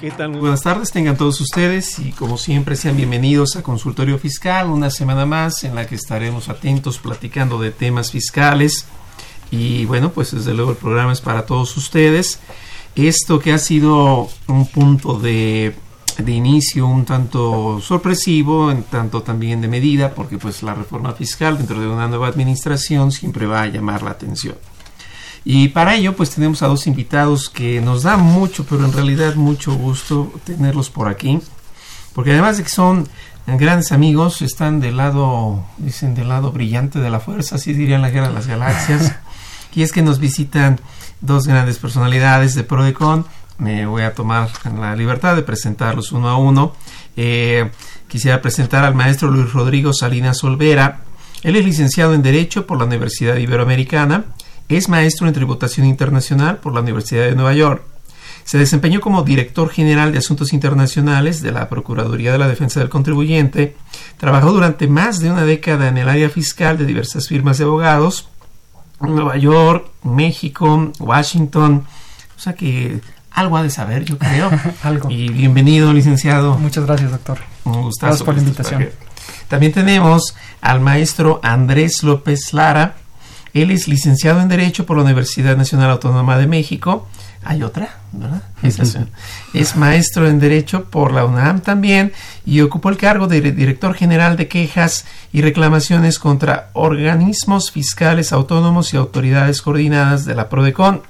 ¿Qué tal? Muy buenas tardes, tengan todos ustedes y como siempre sean bienvenidos a Consultorio Fiscal, una semana más en la que estaremos atentos platicando de temas fiscales y bueno, pues desde luego el programa es para todos ustedes. Esto que ha sido un punto de, de inicio un tanto sorpresivo, en tanto también de medida, porque pues la reforma fiscal dentro de una nueva administración siempre va a llamar la atención. Y para ello, pues tenemos a dos invitados que nos da mucho, pero en realidad mucho gusto tenerlos por aquí. Porque además de que son grandes amigos, están del lado, dicen, del lado brillante de la fuerza, así dirían la guerra de las galaxias. y es que nos visitan dos grandes personalidades de Prodecon. Me voy a tomar la libertad de presentarlos uno a uno. Eh, quisiera presentar al maestro Luis Rodrigo Salinas Olvera. Él es licenciado en Derecho por la Universidad Iberoamericana. Es maestro en Tributación Internacional por la Universidad de Nueva York. Se desempeñó como director general de Asuntos Internacionales de la Procuraduría de la Defensa del Contribuyente. Trabajó durante más de una década en el área fiscal de diversas firmas de abogados. en Nueva York, México, Washington. O sea que algo ha de saber, yo creo. Algo. Y bienvenido, licenciado. Muchas gracias, doctor. Un gustazo Gracias por la invitación. También tenemos al maestro Andrés López Lara. Él es licenciado en Derecho por la Universidad Nacional Autónoma de México. Hay otra, ¿verdad? Es, es maestro en Derecho por la UNAM también y ocupó el cargo de director general de quejas y reclamaciones contra organismos fiscales autónomos y autoridades coordinadas de la PRODECON.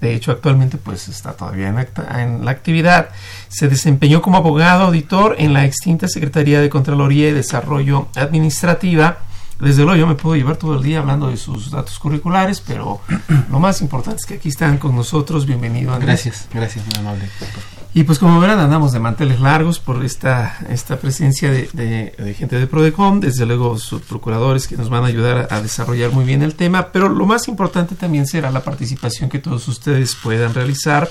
De hecho, actualmente pues está todavía en, acta- en la actividad. Se desempeñó como abogado auditor en la extinta Secretaría de Contraloría y Desarrollo Administrativa. Desde luego yo me puedo llevar todo el día hablando de sus datos curriculares, pero lo más importante es que aquí están con nosotros. Bienvenido, Andrés. Gracias, gracias, muy amable. Y pues como verán, andamos de manteles largos por esta, esta presencia de, de- de gente de Prodecom, desde luego sus procuradores que nos van a ayudar a, a desarrollar muy bien el tema, pero lo más importante también será la participación que todos ustedes puedan realizar.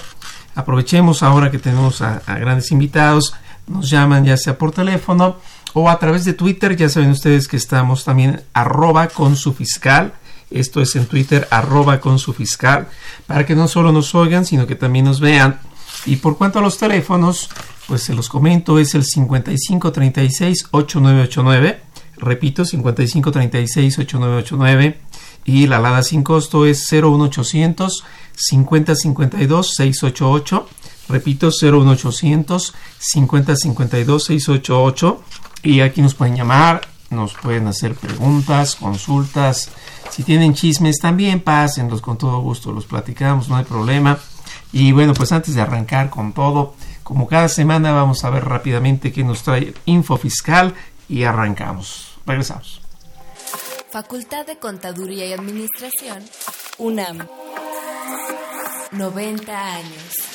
Aprovechemos ahora que tenemos a, a grandes invitados, nos llaman ya sea por teléfono o a través de Twitter, ya saben ustedes que estamos también arroba con su fiscal, esto es en Twitter, arroba con su fiscal, para que no solo nos oigan, sino que también nos vean. Y por cuanto a los teléfonos, pues se los comento, es el 5536-8989, repito, 5536-8989, y la alada sin costo es 01800 5052 688, repito, 01800 5052 688, y aquí nos pueden llamar, nos pueden hacer preguntas, consultas, si tienen chismes también, pásenlos con todo gusto, los platicamos, no hay problema. Y bueno, pues antes de arrancar con todo, como cada semana vamos a ver rápidamente qué nos trae Info Fiscal y arrancamos. Regresamos. Facultad de Contaduría y Administración. UNAM. 90 años.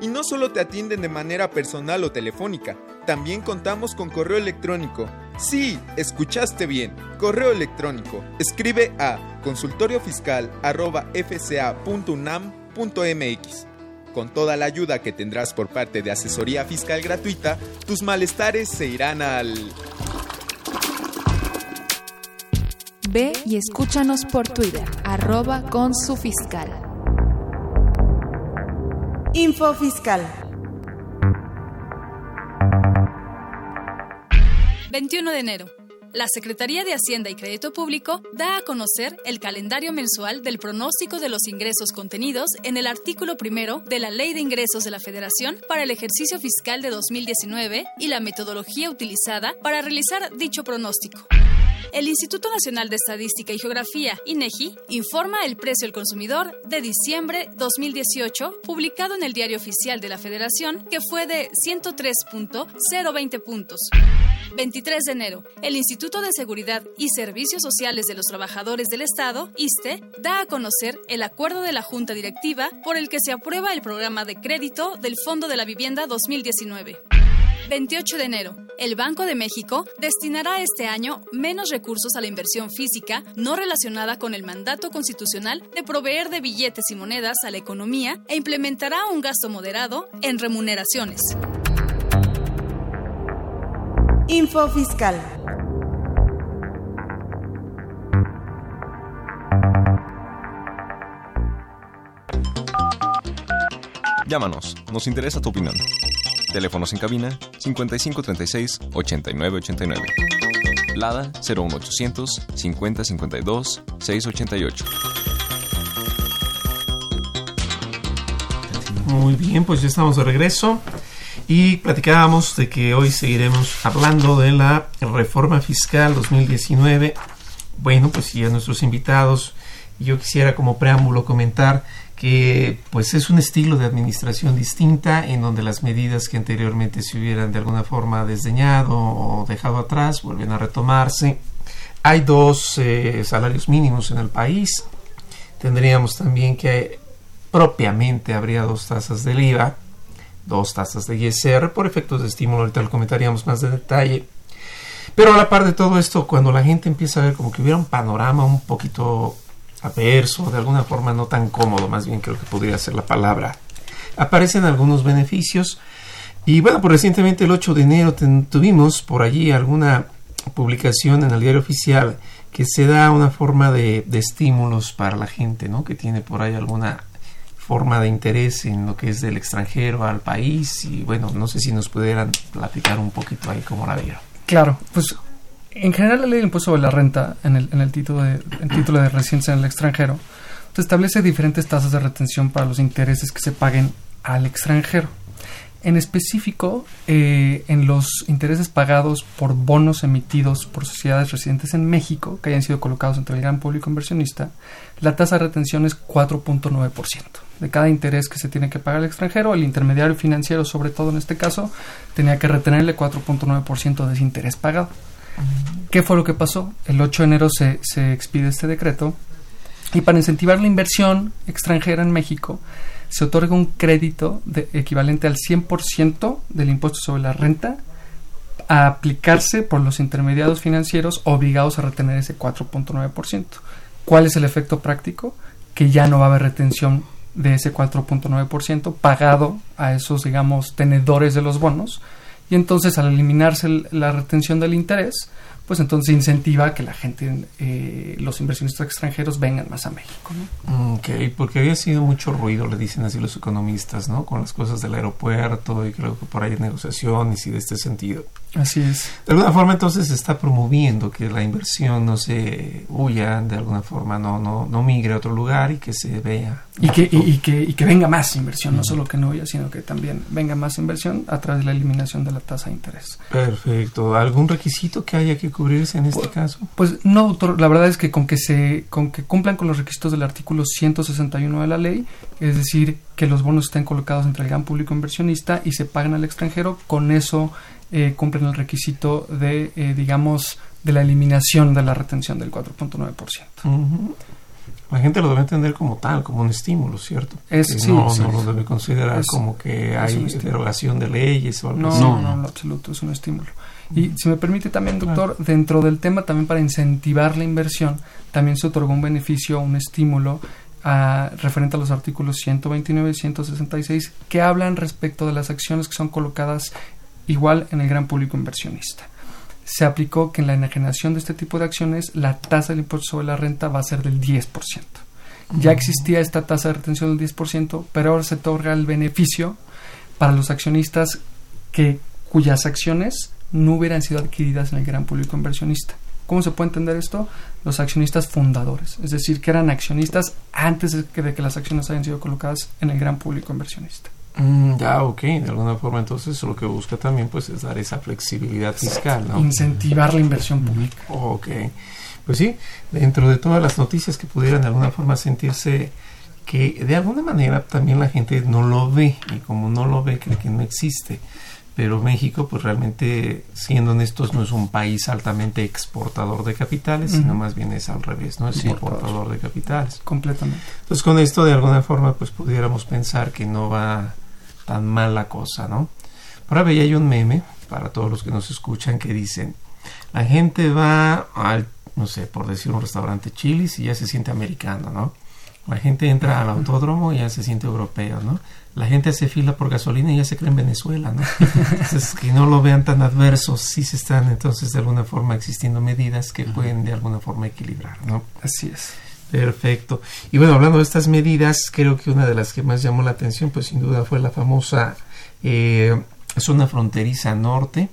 Y no solo te atienden de manera personal o telefónica, también contamos con correo electrónico. Sí, escuchaste bien. Correo electrónico. Escribe a consultoriofiscal.fca.unam.mx. Con toda la ayuda que tendrás por parte de asesoría fiscal gratuita, tus malestares se irán al... Ve y escúchanos por Twitter, arroba con su fiscal. Info Fiscal. 21 de enero. La Secretaría de Hacienda y Crédito Público da a conocer el calendario mensual del pronóstico de los ingresos contenidos en el artículo primero de la Ley de Ingresos de la Federación para el ejercicio fiscal de 2019 y la metodología utilizada para realizar dicho pronóstico. El Instituto Nacional de Estadística y Geografía, INEGI, informa el precio al consumidor de diciembre 2018, publicado en el Diario Oficial de la Federación, que fue de 103.020 puntos. 23 de enero, el Instituto de Seguridad y Servicios Sociales de los Trabajadores del Estado, ISTE, da a conocer el acuerdo de la Junta Directiva por el que se aprueba el programa de crédito del Fondo de la Vivienda 2019. 28 de enero. El Banco de México destinará este año menos recursos a la inversión física no relacionada con el mandato constitucional de proveer de billetes y monedas a la economía e implementará un gasto moderado en remuneraciones. Info Fiscal. Llámanos, nos interesa tu opinión. Teléfonos en cabina 5536 8989. Lada 01800 5052 688. Muy bien, pues ya estamos de regreso y platicábamos de que hoy seguiremos hablando de la reforma fiscal 2019. Bueno, pues y a nuestros invitados, yo quisiera como preámbulo comentar que pues es un estilo de administración distinta en donde las medidas que anteriormente se hubieran de alguna forma desdeñado o dejado atrás vuelven a retomarse. Hay dos eh, salarios mínimos en el país. Tendríamos también que propiamente habría dos tasas del IVA, dos tasas de ISR por efectos de estímulo, ahorita lo comentaríamos más de detalle. Pero a la par de todo esto, cuando la gente empieza a ver como que hubiera un panorama un poquito averso, de alguna forma no tan cómodo, más bien creo que podría ser la palabra. Aparecen algunos beneficios y bueno, pues recientemente el 8 de enero tuvimos por allí alguna publicación en el diario oficial que se da una forma de, de, estímulos para la gente, ¿no? Que tiene por ahí alguna forma de interés en lo que es del extranjero al país y bueno, no sé si nos pudieran platicar un poquito ahí cómo la vieron. Claro, pues en general la ley del impuesto sobre la renta en el, en el título de el título de residencia en el extranjero te establece diferentes tasas de retención para los intereses que se paguen al extranjero. En específico, eh, en los intereses pagados por bonos emitidos por sociedades residentes en México que hayan sido colocados entre el gran público inversionista, la tasa de retención es 4.9%. De cada interés que se tiene que pagar al extranjero, el intermediario financiero, sobre todo en este caso, tenía que retenerle 4.9% de ese interés pagado. ¿Qué fue lo que pasó? El 8 de enero se, expide este decreto y para incentivar la inversión extranjera en México se otorga un crédito equivalente al 100% del impuesto sobre la renta a aplicarse por los intermediarios financieros obligados a retener ese 4.9%. ¿Cuál es el efecto práctico? Que ya no va a haber retención de ese 4.9% pagado a esos, digamos, tenedores de los bonos. Y entonces al eliminarse la retención del interés, pues entonces incentiva que la gente, eh, los inversionistas extranjeros vengan más a México. ¿no? Ok, porque había sido mucho ruido, le dicen así los economistas, ¿no? Con las cosas del aeropuerto y creo que por ahí hay negociaciones y de este sentido. Así es. De alguna forma entonces se está promoviendo que la inversión no se huya, de alguna forma no, no, no migre a otro lugar y que se vea. Y que, y, y que, y que venga más inversión, no solo que no huya, sino que también venga más inversión a través de la eliminación de la tasa de interés. Perfecto. ¿Algún requisito que haya que cubrirse en este pues, caso? Pues no, doctor, la verdad es que con que se con que cumplan con los requisitos del artículo 161 de la ley, es decir, que los bonos estén colocados entre el gran público inversionista y se paguen al extranjero, con eso eh, cumplen el requisito de, eh, digamos, de la eliminación de la retención del 4.9%. La gente lo debe entender como tal, como un estímulo, ¿cierto? Es, no, sí, no lo debe considerar como que hay derogación de leyes o algo no, así. No, no, en absoluto, es un estímulo. Y si me permite también, doctor, dentro del tema también para incentivar la inversión, también se otorgó un beneficio, un estímulo a, referente a los artículos 129 y 166 que hablan respecto de las acciones que son colocadas igual en el gran público inversionista. Se aplicó que en la enajenación de este tipo de acciones la tasa del impuesto sobre la renta va a ser del 10%. Ya existía esta tasa de retención del 10%, pero ahora se otorga el beneficio para los accionistas que, cuyas acciones no hubieran sido adquiridas en el gran público inversionista. ¿Cómo se puede entender esto? Los accionistas fundadores, es decir, que eran accionistas antes de que, de que las acciones hayan sido colocadas en el gran público inversionista. Mm, ya, ok, de alguna forma entonces lo que busca también pues es dar esa flexibilidad fiscal, ¿no? Incentivar la inversión pública. Ok, pues sí, dentro de todas las noticias que pudieran de alguna forma sentirse que de alguna manera también la gente no lo ve y como no lo ve cree que no existe pero México, pues realmente, siendo honestos, no es un país altamente exportador de capitales, sino más bien es al revés, ¿no? Es importador de capitales. Completamente. Entonces, con esto, de alguna forma, pues pudiéramos pensar que no va tan mal la cosa, ¿no? Ahora veía hay un meme, para todos los que nos escuchan, que dicen, la gente va al, no sé, por decir un restaurante chilis y ya se siente americano, ¿no? La gente entra al autódromo y ya se siente europeo, ¿no? La gente hace fila por gasolina y ya se cree en Venezuela, ¿no? Entonces, que no lo vean tan adversos, sí se están entonces de alguna forma existiendo medidas que pueden de alguna forma equilibrar, ¿no? Así es. Perfecto. Y bueno, hablando de estas medidas, creo que una de las que más llamó la atención, pues sin duda fue la famosa eh, zona fronteriza norte,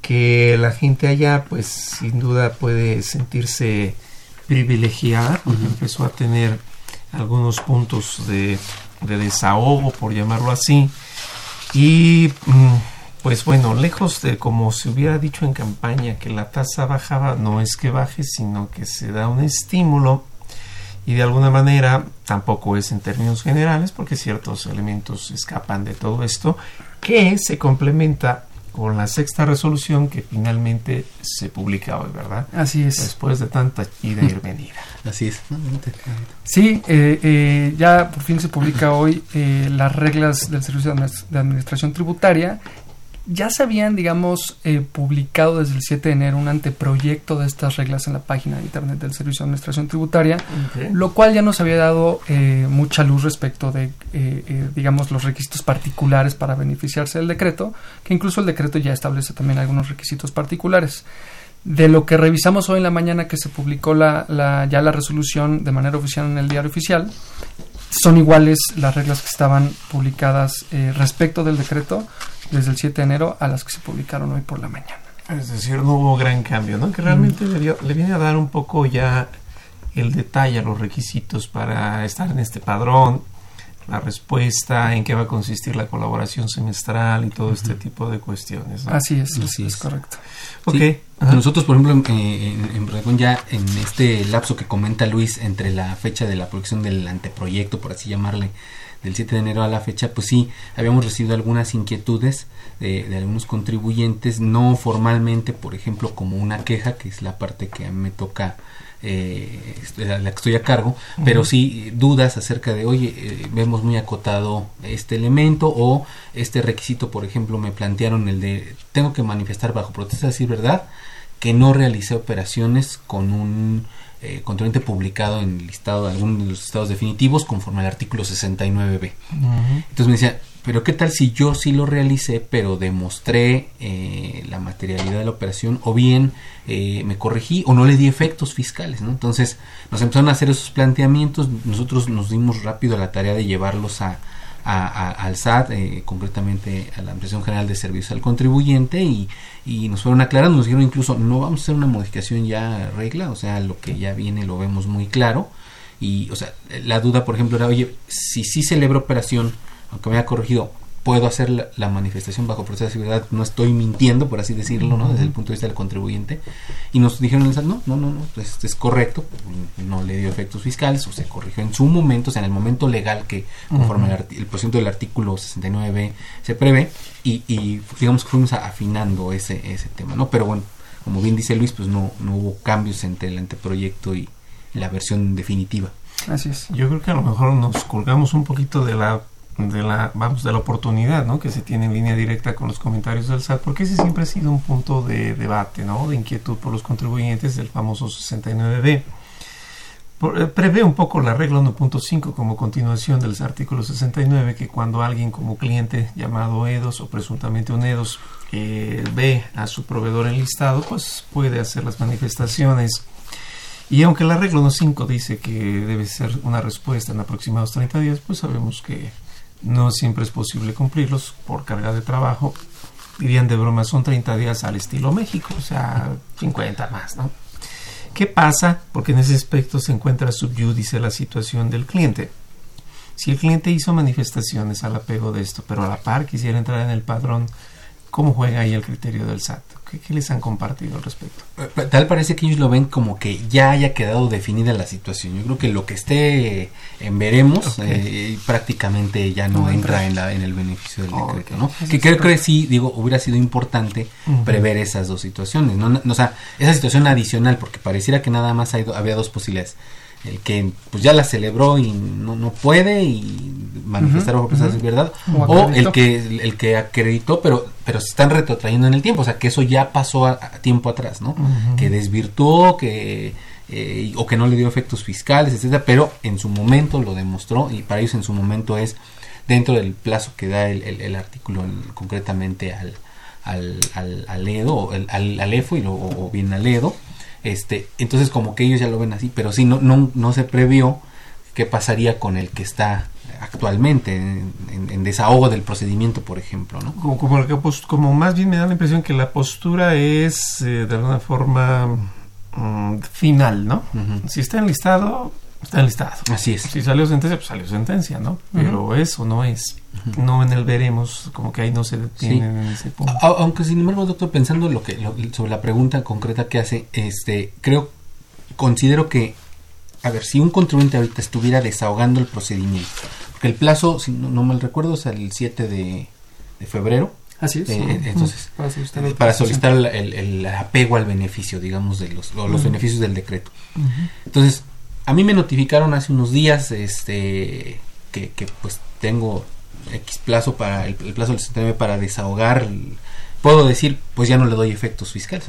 que la gente allá, pues sin duda puede sentirse privilegiada, porque empezó a tener algunos puntos de, desahogo, por llamarlo así. Y mm, pues bueno, lejos de como se hubiera dicho en campaña que la tasa bajaba, no es que baje, sino que se da un estímulo y de alguna manera tampoco es en términos generales porque ciertos elementos escapan de todo esto que se complementa con la sexta resolución que finalmente se publica hoy, ¿verdad? Así es. Después de tanta ida y venida. Así es. Sí, eh, eh, ya por fin se publica hoy eh, las reglas del Servicio de Administración Tributaria ya se habían, digamos, eh, publicado desde el 7 de enero un anteproyecto de estas reglas en la página de internet del Servicio de Administración Tributaria, lo cual ya nos había dado eh, mucha luz respecto de, eh, digamos, los requisitos particulares para beneficiarse del decreto, que incluso el decreto ya establece también algunos requisitos particulares. De lo que revisamos hoy en la mañana que se publicó la, la, ya la resolución de manera oficial en el diario oficial, son iguales las reglas que estaban publicadas respecto del decreto, desde el 7 de enero a las que se publicaron hoy por la mañana. Es decir, no hubo gran cambio, ¿no? Que realmente le, le, viene a dar un poco ya el detalle a los requisitos para estar en este padrón, la respuesta, en qué va a consistir la colaboración semestral y todo este tipo de cuestiones. Así es, así es, correcto. Ok. Nosotros, por ejemplo, en, en, ya en este lapso que comenta Luis entre la fecha de la producción del anteproyecto, por así llamarle, del 7 de enero a la fecha, pues sí, habíamos recibido algunas inquietudes de, algunos contribuyentes, no formalmente, por ejemplo, como una queja, que es la parte que a mí me toca, eh, la, que estoy a cargo, pero sí dudas acerca de, oye, eh, vemos muy acotado este elemento o este requisito, por ejemplo, me plantearon el de, tengo que manifestar bajo protesta, decir verdad, que no realicé operaciones con un eh, publicado en el listado de algunos de los estados definitivos conforme al artículo 69b. Entonces me decía, pero ¿qué tal si yo sí lo realicé, pero demostré eh, la materialidad de la operación o bien eh, me corregí o no le di efectos fiscales? ¿no? Entonces nos empezaron a hacer esos planteamientos, nosotros nos dimos rápido a la tarea de llevarlos a, al SAT, eh, concretamente a la Impresión General de Servicios al Contribuyente, y, y, nos fueron aclarando, nos dijeron incluso, no vamos a hacer una modificación ya regla, o sea, lo que ya viene lo vemos muy claro, y, o sea, la duda, por ejemplo, era, oye, si sí celebro operación, aunque me haya corregido, puedo hacer la, manifestación bajo proceso de seguridad, no estoy mintiendo, por así decirlo, ¿no? Desde el punto de vista del contribuyente. Y nos dijeron, no, no, no, no, pues es correcto, no le dio efectos fiscales, o se corrigió en su momento, o sea, en el momento legal que conforme el, el del artículo 69b se prevé, y, y digamos que fuimos afinando ese, ese tema, ¿no? Pero bueno, como bien dice Luis, pues no, no hubo cambios entre el anteproyecto y la versión definitiva. Así es. Yo creo que a lo mejor nos colgamos un poquito de la de la vamos de la oportunidad ¿no? que se tiene en línea directa con los comentarios del SAT porque ese siempre ha sido un punto de debate ¿no? de inquietud por los contribuyentes del famoso 69B eh, prevé un poco la regla 1.5 como continuación del artículo 69 que cuando alguien como cliente llamado EDOS o presuntamente un EDOS ve a su proveedor enlistado pues puede hacer las manifestaciones y aunque la regla 1.5 dice que debe ser una respuesta en aproximados 30 días pues sabemos que no siempre es posible cumplirlos por carga de trabajo. Dirían de broma, son 30 días al estilo México, o sea, 50 más, ¿no? ¿Qué pasa? Porque en ese aspecto se encuentra subyúdice la situación del cliente. Si el cliente hizo manifestaciones al apego de esto, pero a la par quisiera entrar en el padrón, ¿cómo juega ahí el criterio del SAT? ¿Qué, les han compartido al respecto? Tal parece que ellos lo ven como que ya haya quedado definida la situación. Yo creo que lo que esté en veremos eh, prácticamente ya no, entra en, la, en el beneficio del decreto, ¿no? que creo que sí, digo, hubiera sido importante prever esas dos situaciones, ¿no? O sea, esa situación adicional, porque pareciera que nada más había dos posibilidades el que pues ya la celebró y no, no puede y manifestar bajo de verdad o, el que el que acreditó pero pero se están retrotrayendo en el tiempo o sea que eso ya pasó a, tiempo atrás no que desvirtuó que eh, o que no le dio efectos fiscales etcétera pero en su momento lo demostró y para ellos en su momento es dentro del plazo que da el, el, artículo concretamente al al, al, al EDO al, al, EFO y lo, o bien al EDO este, entonces como que ellos ya lo ven así, pero sí no, no, no se previó qué pasaría con el que está actualmente en, desahogo del procedimiento, por ejemplo, ¿no? Como, como, como, más bien me da la impresión que la postura es eh, de alguna forma mm, final, ¿no? Si está enlistado, está enlistado. Así es. Si salió sentencia, pues salió sentencia, ¿no? Pero eso no es. No en el veremos, como que ahí no se detiene en ese punto. aunque sin embargo, doctor, pensando lo que, sobre la pregunta concreta que hace, este, creo, considero que, a ver, si un contribuyente ahorita estuviera desahogando el procedimiento, porque el plazo, si no, mal recuerdo, es el 7 de, febrero. Así es. Eh, entonces, para solicitar, el, apego al beneficio, digamos, de los, los beneficios del decreto. Entonces, a mí me notificaron hace unos días este que, que pues tengo X plazo para el, plazo del sistema para desahogar puedo decir pues ya no le doy efectos fiscales.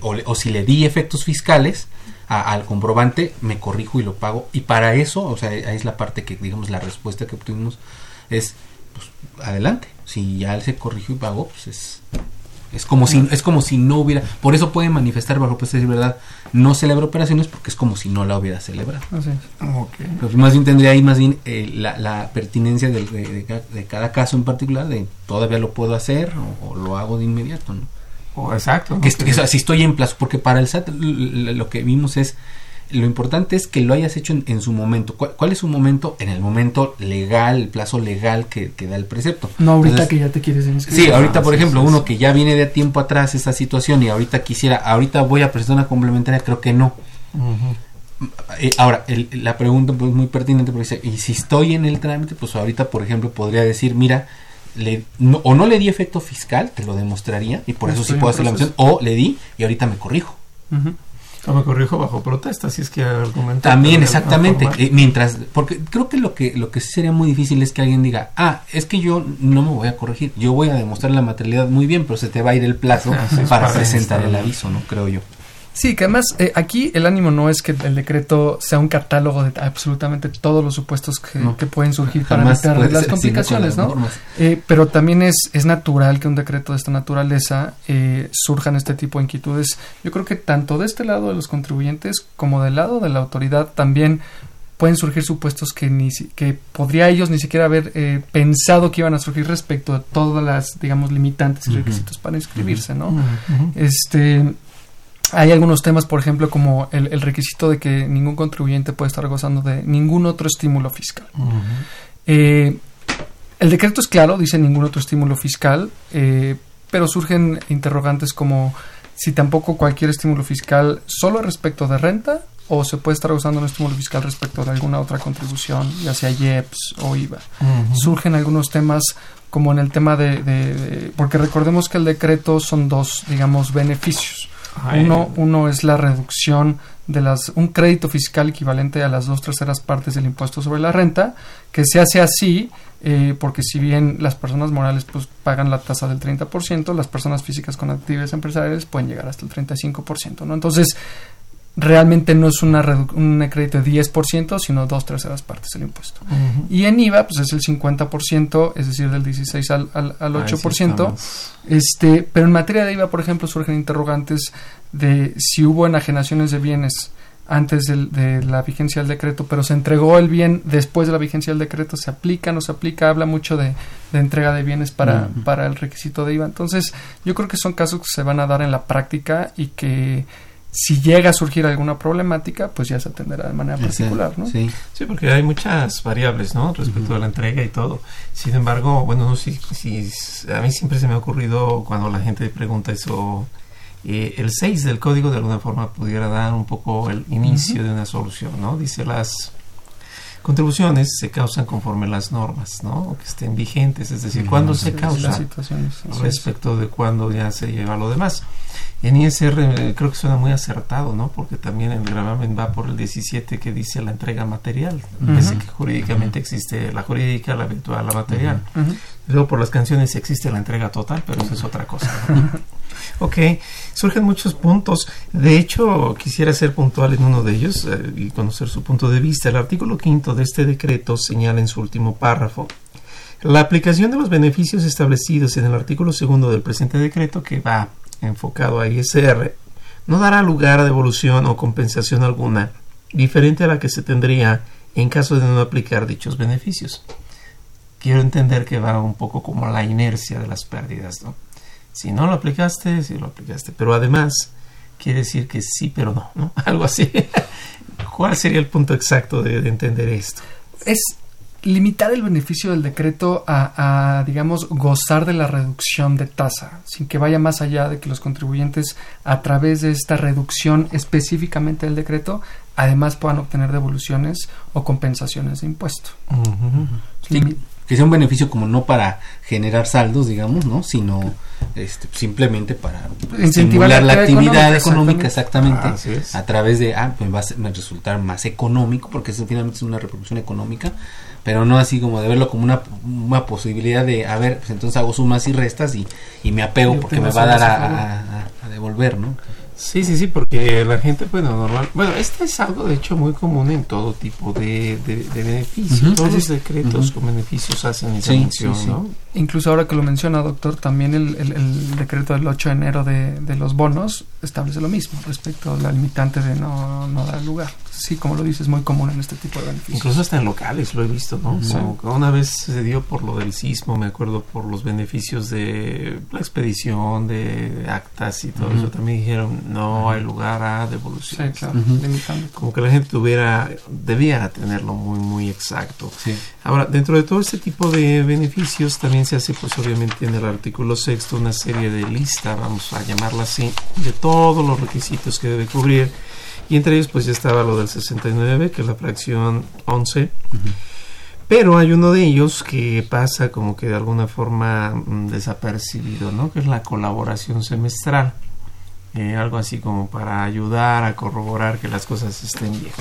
O, o si le di efectos fiscales al comprobante me corrijo y lo pago. Y para eso o sea ahí es la parte que digamos la respuesta que obtuvimos es pues adelante. Si ya él se corrigió y pagó pues es es como si es como si no hubiera, por eso puede manifestar bajo pues de verdad, no celebra operaciones porque es como si no la hubiera celebrado. Así Pero más bien tendría ahí más bien eh, la, pertinencia de, de, cada caso en particular de todavía lo puedo hacer o, lo hago de inmediato, ¿no? Oh, exacto. Que, si estoy en plazo, porque para el SAT lo que vimos es lo importante es que lo hayas hecho en, su momento. ¿Cuál, es su momento? En el momento legal, el plazo legal que, da el precepto. No ahorita que ya te quieres inscribir. Sí, ahorita, por ejemplo, uno que ya viene de tiempo atrás esta situación y ahorita quisiera, ahorita voy a presentar una complementaria, creo que no. Eh, ahora, la pregunta pues muy pertinente porque dice, y si estoy en el trámite, pues ahorita, por ejemplo, podría decir, mira, le, o no le di efecto fiscal, te lo demostraría, y por eso sí puedo hacer la mención, o le di y ahorita me corrijo. No me corrijo bajo protesta, si es que argumenta. También, exactamente. Eh, mientras, porque creo que lo que lo que sí sería muy difícil es que alguien diga, ah, es que yo no me voy a corregir, yo voy a demostrar la materialidad muy bien, pero se te va a ir el plazo ah, para presentar el aviso, ¿no? Creo yo. Sí, que además eh, aquí el ánimo no es que el decreto sea un catálogo de absolutamente todos los supuestos que, pueden surgir para evitar las complicaciones, ¿no? Eh, pero también es, es natural que un decreto de esta naturaleza eh, surjan este tipo de inquietudes. Yo creo que tanto de este lado de los contribuyentes como del lado de la autoridad también pueden surgir supuestos que ni que podría ellos ni siquiera haber eh, pensado que iban a surgir respecto a todas las digamos limitantes y requisitos para inscribirse, ¿no? Este hay algunos temas, por ejemplo, como el, requisito de que ningún contribuyente puede estar gozando de ningún otro estímulo fiscal. Eh, el decreto es claro, dice ningún otro estímulo fiscal, eh, pero surgen interrogantes como si tampoco cualquier estímulo fiscal solo respecto de renta o se puede estar gozando un estímulo fiscal respecto de alguna otra contribución, ya sea IEPS o IVA. Surgen algunos temas como en el tema de, porque recordemos que el decreto son dos, digamos, beneficios. Uno, uno es la reducción de las un crédito fiscal equivalente a las dos terceras partes del impuesto sobre la renta, que se hace así eh, porque si bien las personas morales pues pagan la tasa del 30%, las personas físicas con actividades empresariales pueden llegar hasta el 35%, ¿no? Entonces, realmente no es una un crédito de 10%, sino dos terceras partes del impuesto. Y en IVA, pues es el 50%, es decir, del 16 al, al, al 8%. este, pero en materia de IVA, por ejemplo, surgen interrogantes de si hubo enajenaciones de bienes antes de, la vigencia del decreto, pero se entregó el bien después de la vigencia del decreto, se aplica, no se aplica, habla mucho de, entrega de bienes para, para el requisito de IVA. Entonces, yo creo que son casos que se van a dar en la práctica y que si llega a surgir alguna problemática, pues ya se atenderá de manera particular, ¿no? Sí. sí, porque hay muchas variables, ¿no? Respecto a la entrega y todo. Sin embargo, bueno, no sé si, a mí siempre se me ha ocurrido cuando la gente pregunta eso, eh, el 6 del código de alguna forma pudiera dar un poco el inicio de una solución, ¿no? Dice las contribuciones se causan conforme las normas, ¿no? Que estén vigentes, es decir, cuando se causa respecto de cuando ya se lleva lo demás. En ISR eh, creo que suena muy acertado, ¿no? Porque también el gravamen va por el 17 que dice la entrega material. Parece que jurídicamente existe la jurídica, la virtual, la material. Luego por las canciones existe la entrega total, pero eso es otra cosa. ok, surgen muchos puntos. De hecho, quisiera ser puntual en uno de ellos eh, y conocer su punto de vista. El artículo quinto de este decreto señala en su último párrafo la aplicación de los beneficios establecidos en el artículo segundo del presente decreto, que va enfocado a ISR, no dará lugar a devolución o compensación alguna, diferente a la que se tendría en caso de no aplicar dichos beneficios. Quiero entender que va un poco como la inercia de las pérdidas, ¿no? Si no lo aplicaste, si lo aplicaste, pero además quiere decir que sí, pero no, ¿no? Algo así. ¿Cuál sería el punto exacto de, de entender esto? Es limitar el beneficio del decreto a, digamos, gozar de la reducción de tasa, sin que vaya más allá de que los contribuyentes, a través de esta reducción específicamente del decreto, además puedan obtener devoluciones o compensaciones de impuesto. Que sea un beneficio como no para generar saldos, digamos, ¿no? Sino este, simplemente para incentivar la, actividad económica, exactamente, a través de, ah, pues va a resultar más económico, porque eso finalmente es una reproducción económica, pero no así como de verlo como una, una posibilidad de, a ver, pues entonces hago sumas y restas y, y me apego porque me va a dar a, devolver, ¿no? Sí, sí, sí, porque la gente, bueno, normal. Bueno, este es algo de hecho muy común en todo tipo de, de, beneficios. Todos los decretos con beneficios hacen esa mención, ¿no? Incluso ahora que lo menciona, doctor, también el, el, decreto del 8 de enero de, de, los bonos establece lo mismo respecto a la limitante de no, no dar lugar sí, como lo dices, es muy común en este tipo de beneficios. Incluso hasta en locales lo he visto, ¿no? una vez se dio por lo del sismo, me acuerdo, por los beneficios de la expedición, de actas y todo eso, también dijeron, no hay lugar a devolución. Sí, claro, Como que la gente tuviera, debía tenerlo muy, muy exacto. Ahora, dentro de todo este tipo de beneficios, también se hace, pues obviamente en el artículo sexto, una serie de lista, vamos a llamarla así, de todos los requisitos que debe cubrir y entre ellos pues ya estaba lo del 69, que es la fracción 11. Pero hay uno de ellos que pasa como que de alguna forma mm, desapercibido, ¿no? Que es la colaboración semestral. Eh, algo así como para ayudar a corroborar que las cosas estén bien.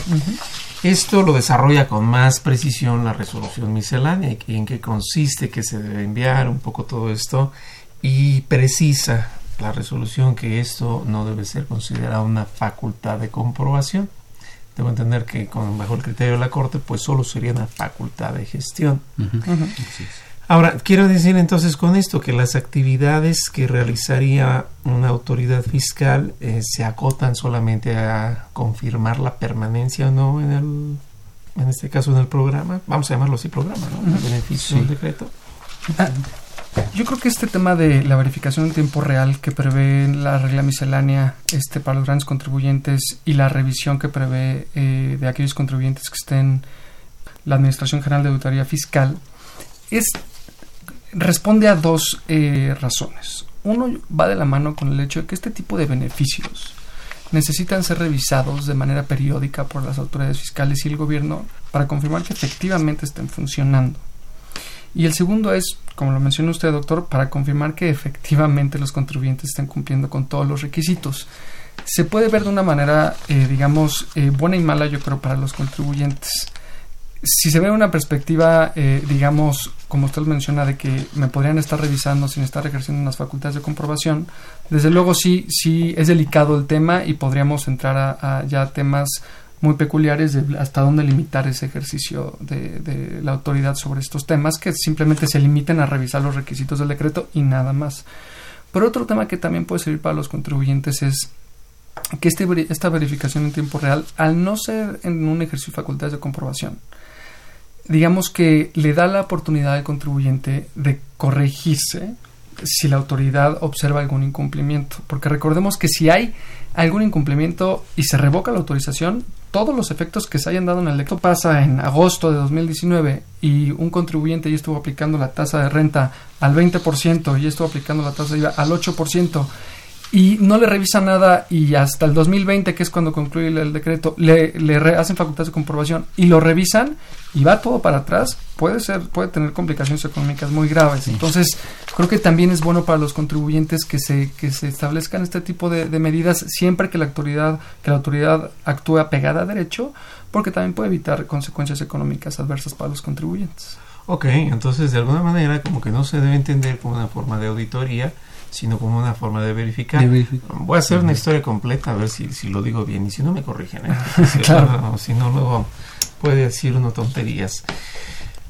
Esto lo desarrolla con más precisión la resolución miscelánea y en qué consiste, qué se debe enviar, un poco todo esto, y precisa la resolución que esto no debe ser considerado una facultad de comprobación. Debo entender que con, bajo el criterio de la Corte, pues solo sería una facultad de gestión. Ahora, quiero decir entonces con esto que las actividades que realizaría una autoridad fiscal eh, se acotan solamente a confirmar la permanencia o no en el, en este caso en el programa, vamos a llamarlo así programa, ¿no? El beneficio del decreto. Yo creo que este tema de la verificación en tiempo real que prevé la regla miscelánea este, para los grandes contribuyentes y la revisión que prevé eh, de aquellos contribuyentes que estén la Administración General de Auditoría Fiscal es responde a dos eh, razones. Uno va de la mano con el hecho de que este tipo de beneficios necesitan ser revisados de manera periódica por las autoridades fiscales y el gobierno para confirmar que efectivamente estén funcionando. Y el segundo es, como lo mencionó usted, doctor, para confirmar que efectivamente los contribuyentes están cumpliendo con todos los requisitos. se puede ver de una manera, eh, digamos, eh, buena y mala, yo creo, para los contribuyentes. Si se ve una perspectiva, eh, digamos, como usted menciona, de que me podrían estar revisando sin estar ejerciendo unas facultades de comprobación, desde luego sí, sí es delicado el tema y podríamos entrar a, a ya temas muy peculiares de hasta dónde limitar ese ejercicio de, la autoridad sobre estos temas que simplemente se limiten a revisar los requisitos del decreto y nada más. Pero otro tema que también puede servir para los contribuyentes es que este, esta verificación en tiempo real, al no ser en un ejercicio de facultades de comprobación, digamos que le da la oportunidad al contribuyente de corregirse si la autoridad observa algún incumplimiento. Porque recordemos que si hay algún incumplimiento y se revoca la autorización, todos los efectos que se hayan dado en el esto pasa en agosto de 2019 y un contribuyente ya estuvo aplicando la tasa de renta al 20% y estuvo aplicando la tasa de IVA al 8% y no le revisa nada y hasta el 2020, que es cuando concluye el, el decreto, le, le re, hacen facultades de comprobación y lo revisan y va todo para atrás, puede ser, puede tener complicaciones económicas muy graves. Sí. Entonces, creo que también es bueno para los contribuyentes que se, que se establezcan este tipo de, de, medidas siempre que la autoridad, que la autoridad actúe apegada a derecho, porque también puede evitar consecuencias económicas adversas para los contribuyentes. Ok, entonces de alguna manera como que no se debe entender como una forma de auditoría, sino como una forma de verificar. De verificar. Voy a hacer una historia completa a ver si, si lo digo bien y si no me corrigen. ¿eh? Si, claro. no, si no, luego puede decir uno tonterías.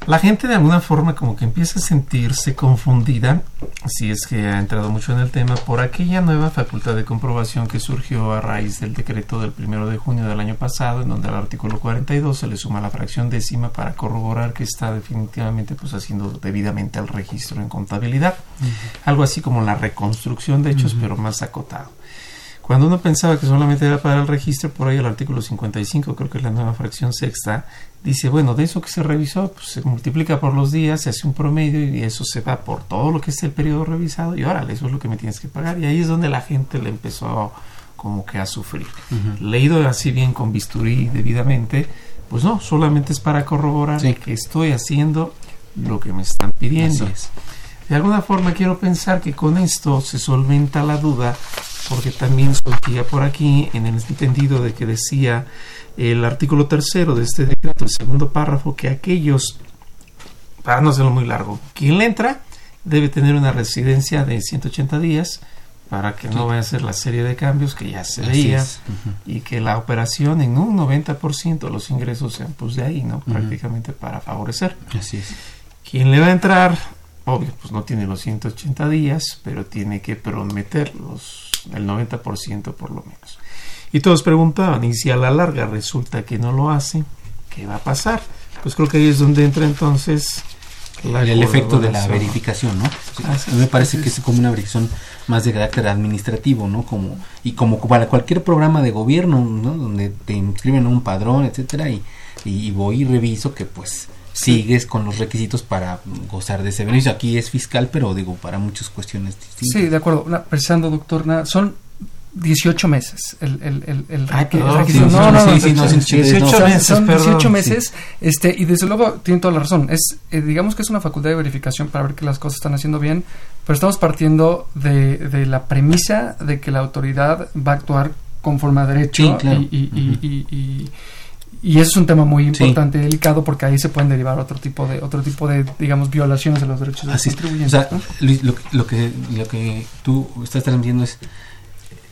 La gente de alguna forma como que empieza a sentirse confundida, si es que ha entrado mucho en el tema, por aquella nueva facultad de comprobación que surgió a raíz del decreto del primero de junio del año pasado, en donde al artículo 42 se le suma la fracción décima para corroborar que está definitivamente pues haciendo debidamente el registro en contabilidad. Uh -huh. Algo así como la reconstrucción de hechos, uh -huh. pero más acotado. Cuando uno pensaba que solamente era para el registro, por ahí el artículo 55, creo que es la nueva fracción sexta, dice, bueno, de eso que se revisó, pues se multiplica por los días, se hace un promedio y eso se va por todo lo que es el periodo revisado y órale, eso es lo que me tienes que pagar. Y ahí es donde la gente le empezó como que a sufrir. Uh -huh. Leído así bien con bisturí debidamente, pues no, solamente es para corroborar sí. que estoy haciendo lo que me están pidiendo. De alguna forma quiero pensar que con esto se solventa la duda porque también surgía por aquí en el entendido de que decía el artículo tercero de este decreto, el segundo párrafo, que aquellos, para no hacerlo muy largo, quien le entra debe tener una residencia de 180 días para que sí. no vaya a hacer la serie de cambios que ya se veía uh -huh. y que la operación en un 90% los ingresos sean pues de ahí, ¿no? Uh -huh. Prácticamente para favorecer. Así es. Quien le va a entrar, obvio, pues no tiene los 180 días, pero tiene que prometer los el 90% por lo menos. Y todos preguntaban, ¿y si a la larga resulta que no lo hace? ¿Qué va a pasar? Pues creo que ahí es donde entra entonces la el efecto de la verificación, ¿no? Sí, ah, me parece que es como una verificación más de carácter administrativo, ¿no? Como y como para cualquier programa de gobierno, ¿no? Donde te inscriben a un padrón, etcétera, y, y voy y reviso que pues sigues con los requisitos para gozar de ese beneficio. Aquí es fiscal, pero digo, para muchas cuestiones distintas. Sí, de acuerdo. Una, pensando, doctor, na, son 18 meses el, el, el, el, Ay, perdón, requisito. Sí, no, no, sí, sí, no, 18 no, meses, son 18 perdón, meses sí. este, y desde luego tiene toda la razón. Es, eh, digamos que es una facultad de verificación para ver que las cosas están haciendo bien, pero estamos partiendo de, de la premisa de que la autoridad va a actuar conforme a derecho sí, claro. y, y, uh -huh. y, y y eso es un tema muy importante sí. delicado porque ahí se pueden derivar otro tipo de otro tipo de digamos violaciones de los derechos de los contribuyentes. O sea, ¿no? Luis, lo, lo, que lo que tú estás transmitiendo es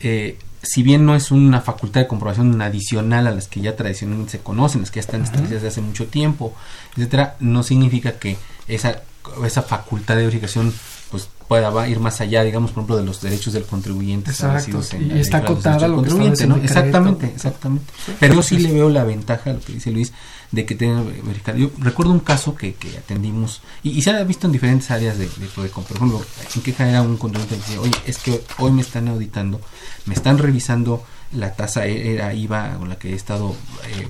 eh, si bien no es una facultad de comprobación adicional a las que ya tradicionalmente se conocen, las que ya están establecidas desde hace mucho tiempo, etcétera, no significa que esa esa facultad de verificación pues pueda ir más allá, digamos, por ejemplo, de los derechos del contribuyente establecidos en y está acotada lo que está ¿no? Exactamente, exactamente. Pero yo sí le veo la ventaja, lo que dice Luis, de que tenga verificado. Yo recuerdo un caso que, que atendimos, y, y, se ha visto en diferentes áreas de, de, Por ejemplo, en queja era un contribuyente que decía, oye, es que hoy me están auditando, me están revisando la tasa era IVA con la que he estado eh,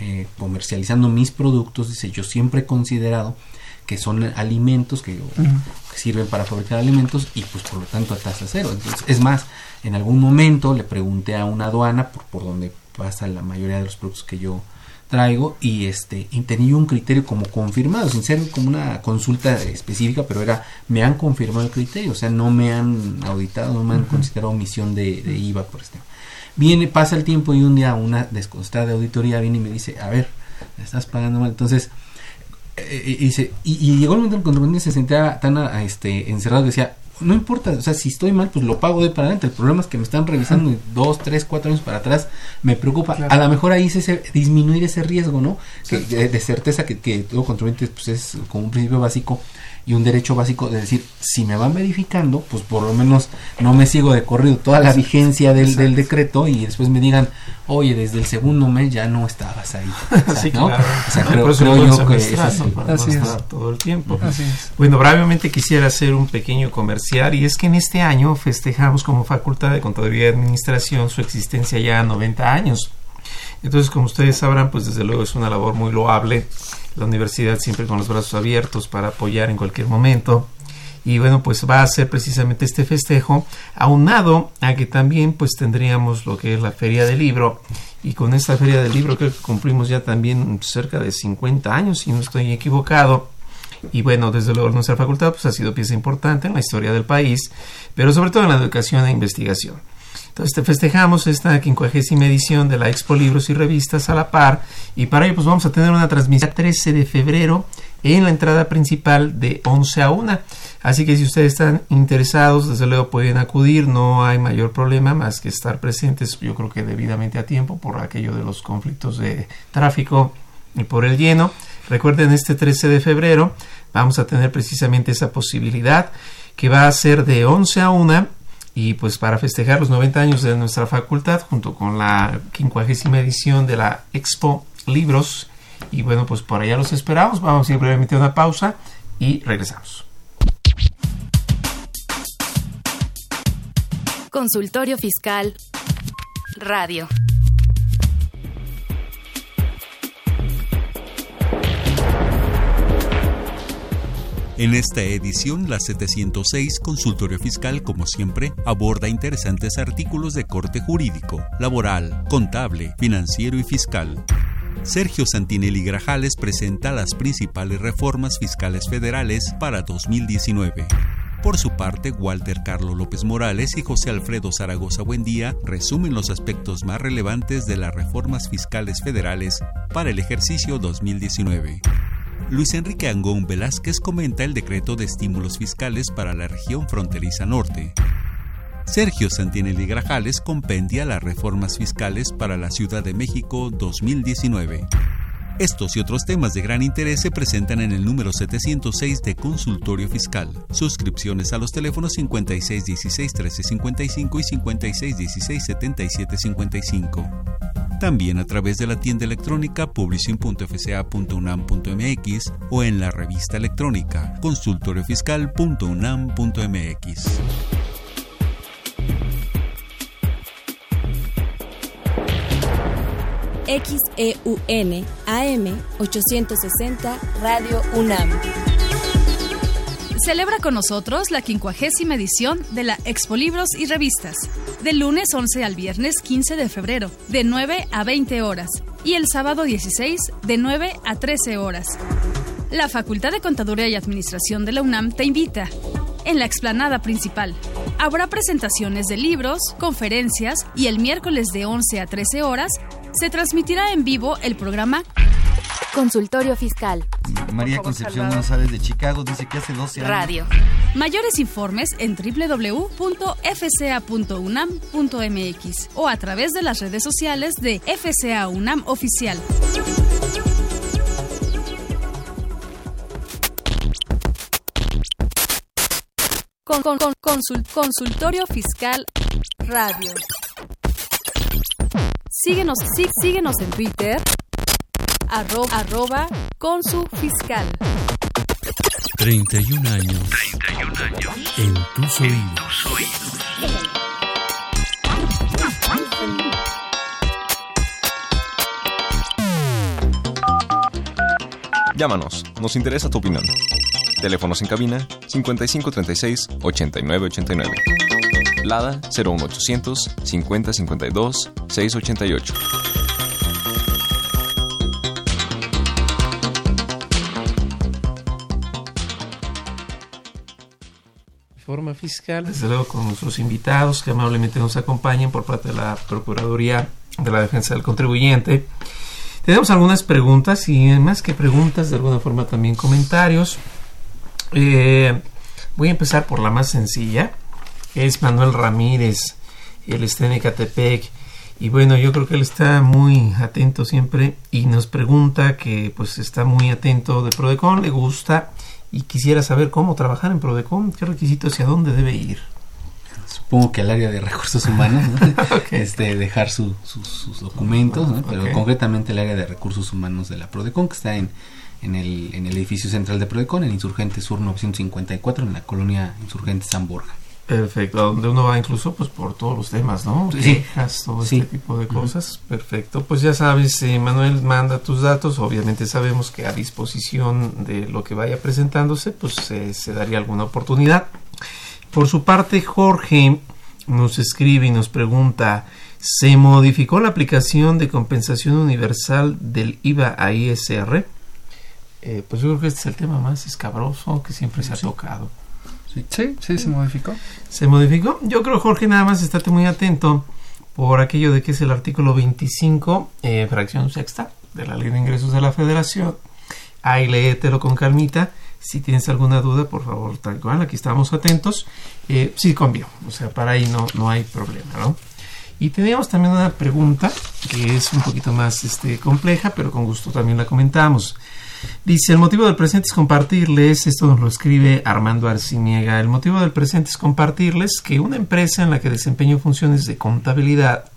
eh, comercializando mis productos, dice, yo siempre he considerado que son alimentos que, uh -huh. que, sirven para fabricar alimentos y pues por lo tanto a tasa cero. Entonces, es más, en algún momento le pregunté a una aduana por, por donde pasa la mayoría de los productos que yo traigo y este y tenía un criterio como confirmado sin ser como una consulta específica pero era me han confirmado el criterio o sea no me han auditado no me han considerado omisión de, de IVA por este viene pasa el tiempo y un día una desconstada de auditoría viene y me dice a ver me estás pagando mal entonces y, dice, y, llegó el momento en que el contribuyente se sentía tan este, encerrado decía, no importa, o sea, si estoy mal, pues lo pago de para adelante. El problema es que me están revisando dos, tres, cuatro años para atrás. Me preocupa. A lo mejor ahí es ese, disminuir ese riesgo, ¿no? Que, de, certeza que, que todo contribuyente pues, es como un principio básico y un derecho básico de decir, si me van verificando, pues por lo menos no me sigo de corrido toda la vigencia del, del decreto y después me digan, oye, desde el segundo mes ya no estabas ahí. sí, claro. O sea, creo, yo que es así. todo el tiempo. Bueno, brevemente quisiera hacer un pequeño comercial y es que en este año festejamos como Facultad de Contaduría y Administración su existencia ya a 90 años. Entonces, como ustedes sabrán, pues desde luego es una labor muy loable la universidad siempre con los brazos abiertos para apoyar en cualquier momento. Y bueno, pues va a ser precisamente este festejo, aunado a que también pues tendríamos lo que es la feria del libro. Y con esta feria del libro creo que cumplimos ya también cerca de 50 años, si no estoy equivocado. Y bueno, desde luego nuestra facultad pues ha sido pieza importante en la historia del país, pero sobre todo en la educación e investigación. Entonces festejamos esta quincuagésima edición de la Expo Libros y Revistas a la par y para ello pues vamos a tener una transmisión 13 de febrero en la entrada principal de 11 a 1. Así que si ustedes están interesados, desde luego pueden acudir, no hay mayor problema más que estar presentes, yo creo que debidamente a tiempo por aquello de los conflictos de tráfico y por el lleno. Recuerden, este 13 de febrero vamos a tener precisamente esa posibilidad que va a ser de 11 a 1 y pues para festejar los 90 años de nuestra facultad, junto con la quincuagésima edición de la Expo Libros. Y bueno, pues por allá los esperamos. Vamos a ir brevemente a una pausa y regresamos. Consultorio Fiscal Radio. En esta edición, la 706 Consultorio Fiscal, como siempre, aborda interesantes artículos de corte jurídico, laboral, contable, financiero y fiscal. Sergio Santinelli Grajales presenta las principales reformas fiscales federales para 2019. Por su parte, Walter Carlos López Morales y José Alfredo Zaragoza Buendía resumen los aspectos más relevantes de las reformas fiscales federales para el ejercicio 2019. Luis Enrique Angón Velázquez comenta el decreto de estímulos fiscales para la región fronteriza norte. Sergio Santinelli Grajales compendia las reformas fiscales para la Ciudad de México 2019. Estos y otros temas de gran interés se presentan en el número 706 de Consultorio Fiscal. Suscripciones a los teléfonos 5616-1355 y 5616-7755. También a través de la tienda electrónica publishing.fca.unam.mx o en la revista electrónica consultoriofiscal.unam.mx. XEUN AM 860 Radio UNAM. Celebra con nosotros la quincuagésima edición de la Expo Libros y Revistas, del lunes 11 al viernes 15 de febrero, de 9 a 20 horas, y el sábado 16, de 9 a 13 horas. La Facultad de Contaduría y Administración de la UNAM te invita. En la explanada principal. Habrá presentaciones de libros, conferencias y el miércoles de 11 a 13 horas se transmitirá en vivo el programa Consultorio Fiscal. María Concepción González de Chicago dice que hace 12 años. Radio. Mayores informes en www.fca.unam.mx o a través de las redes sociales de FCA UNAM Oficial. Con, con, con consultorio Fiscal Radio. Síguenos, sí, síguenos en Twitter, arroba, arroba con su fiscal. 31 años. 31 años. En tus oídos. Llámanos, nos interesa tu opinión. Teléfonos en cabina 5536 8989. Lada 01800 5052 688. Fiscal, desde luego con nuestros invitados que amablemente nos acompañan por parte de la Procuraduría de la Defensa del Contribuyente. Tenemos algunas preguntas y más que preguntas, de alguna forma también comentarios. Eh, voy a empezar por la más sencilla, que es Manuel Ramírez, él está. Y bueno, yo creo que él está muy atento siempre y nos pregunta que pues está muy atento de Prodecon, le gusta y quisiera saber cómo trabajar en Prodecon, qué requisitos y a dónde debe ir. Supongo que al área de recursos humanos, este, dejar sus documentos, pero concretamente el área de recursos humanos de la Prodecon, que está en, en, el, en el edificio central de Prodecon, en Insurgente Sur 954, en la colonia Insurgente San Borja. Perfecto, donde uno va incluso pues por todos los temas, ¿no? Sí. todo este tipo de cosas. Perfecto, pues ya sabes, eh, Manuel manda tus datos, obviamente sabemos que a disposición de lo que vaya presentándose, pues eh, se daría alguna oportunidad. Por su parte, Jorge nos escribe y nos pregunta, ¿se modificó la aplicación de compensación universal del IVA a ISR? Eh, pues yo creo que este es el tema más escabroso que siempre se ha tocado. Sí. sí, se modificó. ¿Se modificó? Yo creo, Jorge, nada más estate muy atento por aquello de que es el artículo 25, eh, fracción sexta de la Ley de Ingresos de la Federación. Ahí léetelo con calmita. Si tienes alguna duda, por favor, tal cual, aquí estamos atentos. Eh, sí, cambio. O sea, para ahí no, no hay problema, ¿no? Y teníamos también una pregunta que es un poquito más este, compleja, pero con gusto también la comentamos. Dice, el motivo del presente es compartirles, esto nos lo escribe Armando Arciniega, el motivo del presente es compartirles que una empresa en la que desempeño funciones de contabilidad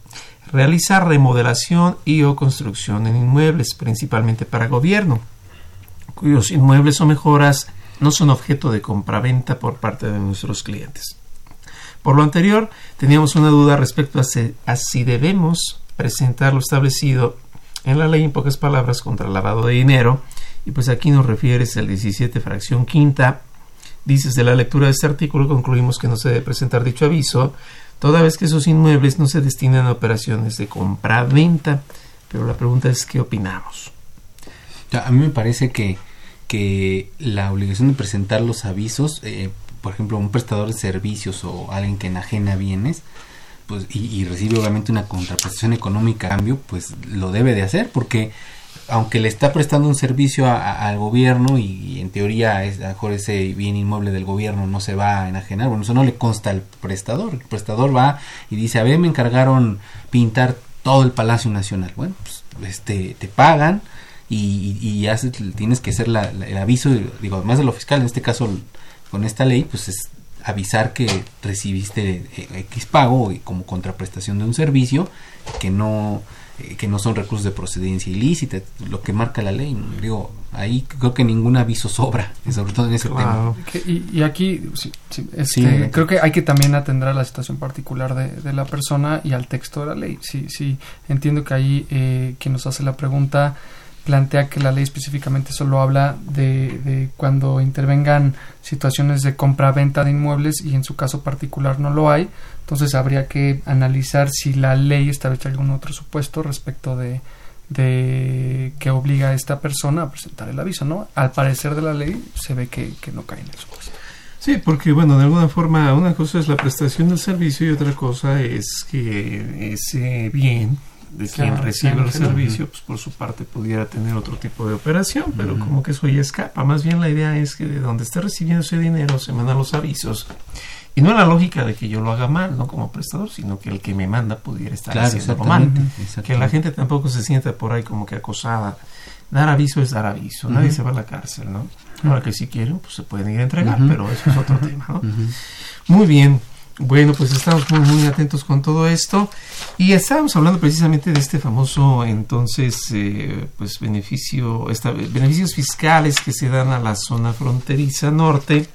realiza remodelación y o construcción en inmuebles, principalmente para gobierno, cuyos inmuebles o mejoras no son objeto de compraventa por parte de nuestros clientes. Por lo anterior, teníamos una duda respecto a si, a si debemos presentar lo establecido en la ley en pocas palabras contra el lavado de dinero y pues aquí nos refieres al 17 fracción quinta. Dices de la lectura de este artículo concluimos que no se debe presentar dicho aviso, toda vez que esos inmuebles no se destinan a operaciones de compra-venta. Pero la pregunta es, ¿qué opinamos? A mí me parece que, que la obligación de presentar los avisos, eh, por ejemplo, un prestador de servicios o alguien que enajena bienes, pues, y, recibe obviamente una contraprestación económica a cambio, pues lo debe de hacer, porque aunque le está prestando un servicio al gobierno y, en teoría es, a mejor ese bien inmueble del gobierno no se va a enajenar, bueno, eso no le consta al prestador. El prestador va y dice, a ver, me encargaron pintar todo el Palacio Nacional. Bueno, pues este, te pagan y, haces, tienes que hacer la, el aviso, digo, además de lo fiscal, en este caso con esta ley, pues es avisar que recibiste X pago como contraprestación de un servicio que no eh, que no son recursos de procedencia ilícita, lo que marca la ley. Digo, ahí creo que ningún aviso sobra, sobre todo en ese tema. y, aquí este, creo que hay que también atender a la situación particular de, la persona y al texto de la ley. Sí, sí, entiendo que ahí eh, quien nos hace la pregunta plantea que la ley específicamente solo habla de, de cuando intervengan situaciones de compra-venta de inmuebles y en su caso particular no lo hay entonces habría que analizar si la ley establece algún otro supuesto respecto de, de que obliga a esta persona a presentar el aviso, ¿no? Al parecer de la ley se ve que, no cae en eso. Sí, porque bueno, de alguna forma una cosa es la prestación del servicio y otra cosa es que ese bien de quien recibe el servicio, pues por su parte pudiera tener otro tipo de operación, pero como que eso ya escapa. Más bien la idea es que de donde esté recibiendo ese dinero se mandan los avisos y no la lógica de que yo lo haga mal, no como prestador, sino que el que me manda pudiera estar haciendo mal. Que la gente tampoco se sienta por ahí como que acosada. Dar aviso es dar aviso, nadie se va a la cárcel, ¿no? Ahora que si quieren, pues se pueden ir a entregar, pero eso es otro tema, ¿no? Muy bien. Bueno, pues estamos muy, muy atentos con todo esto y estábamos hablando precisamente de este famoso entonces eh, pues beneficio, esta, beneficios fiscales que se dan a la zona fronteriza norte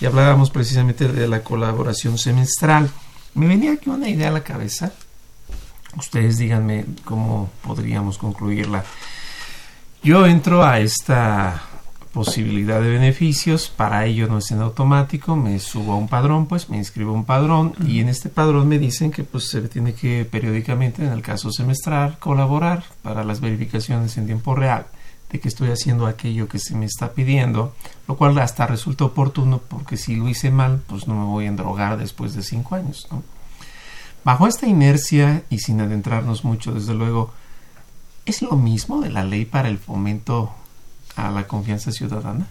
y hablábamos precisamente de la colaboración semestral. Me venía aquí una idea a la cabeza. Ustedes díganme cómo podríamos concluirla. Yo entro a esta posibilidad de beneficios, para ello no es en automático, me subo a un padrón, pues me inscribo a un padrón y en este padrón me dicen que pues se tiene que periódicamente, en el caso semestral, colaborar para las verificaciones en tiempo real de que estoy haciendo aquello que se me está pidiendo, lo cual hasta resulta oportuno porque si lo hice mal, pues no me voy a endrogar después de cinco años. ¿no? Bajo esta inercia y sin adentrarnos mucho, desde luego, ¿es lo mismo de la ley para el fomento a la confianza ciudadana?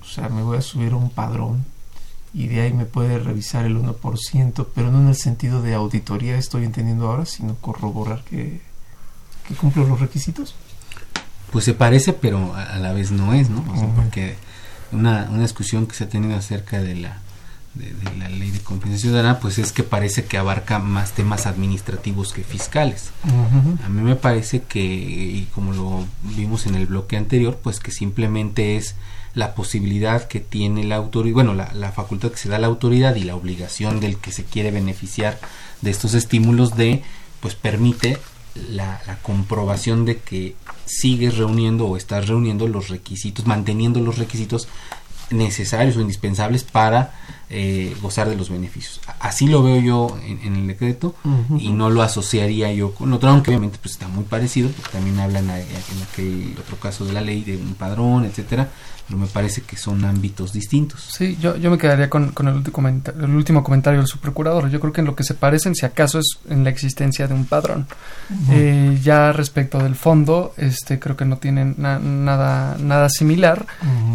O sea, me voy a subir a un padrón y de ahí me puede revisar el 1%, pero no en el sentido de auditoría estoy entendiendo ahora, sino corroborar que, que cumplo los requisitos. Pues se parece, pero a la vez no es, ¿no? O sea, porque una, una discusión que se ha tenido acerca de la de, la ley de confianza ciudadana, pues es que parece que abarca más temas administrativos que fiscales. A mí me parece que, y como lo vimos en el bloque anterior, pues que simplemente es la posibilidad que tiene la autoridad, bueno, la, la, facultad que se da a la autoridad y la obligación del que se quiere beneficiar de estos estímulos de, pues permite la, la comprobación de que sigues reuniendo o estás reuniendo los requisitos, manteniendo los requisitos necesarios o indispensables para eh, gozar de los beneficios. Así lo veo yo en, el decreto y no lo asociaría yo con otro, aunque obviamente pues está muy parecido, porque también hablan en aquel otro caso de la ley de un padrón, etcétera, pero me parece que son ámbitos distintos. Sí, yo, yo me quedaría con, con el, último el último comentario del subprocurador. Yo creo que en lo que se parecen, si acaso, es en la existencia de un padrón. eh, ya respecto del fondo, este creo que no tienen nada, nada similar.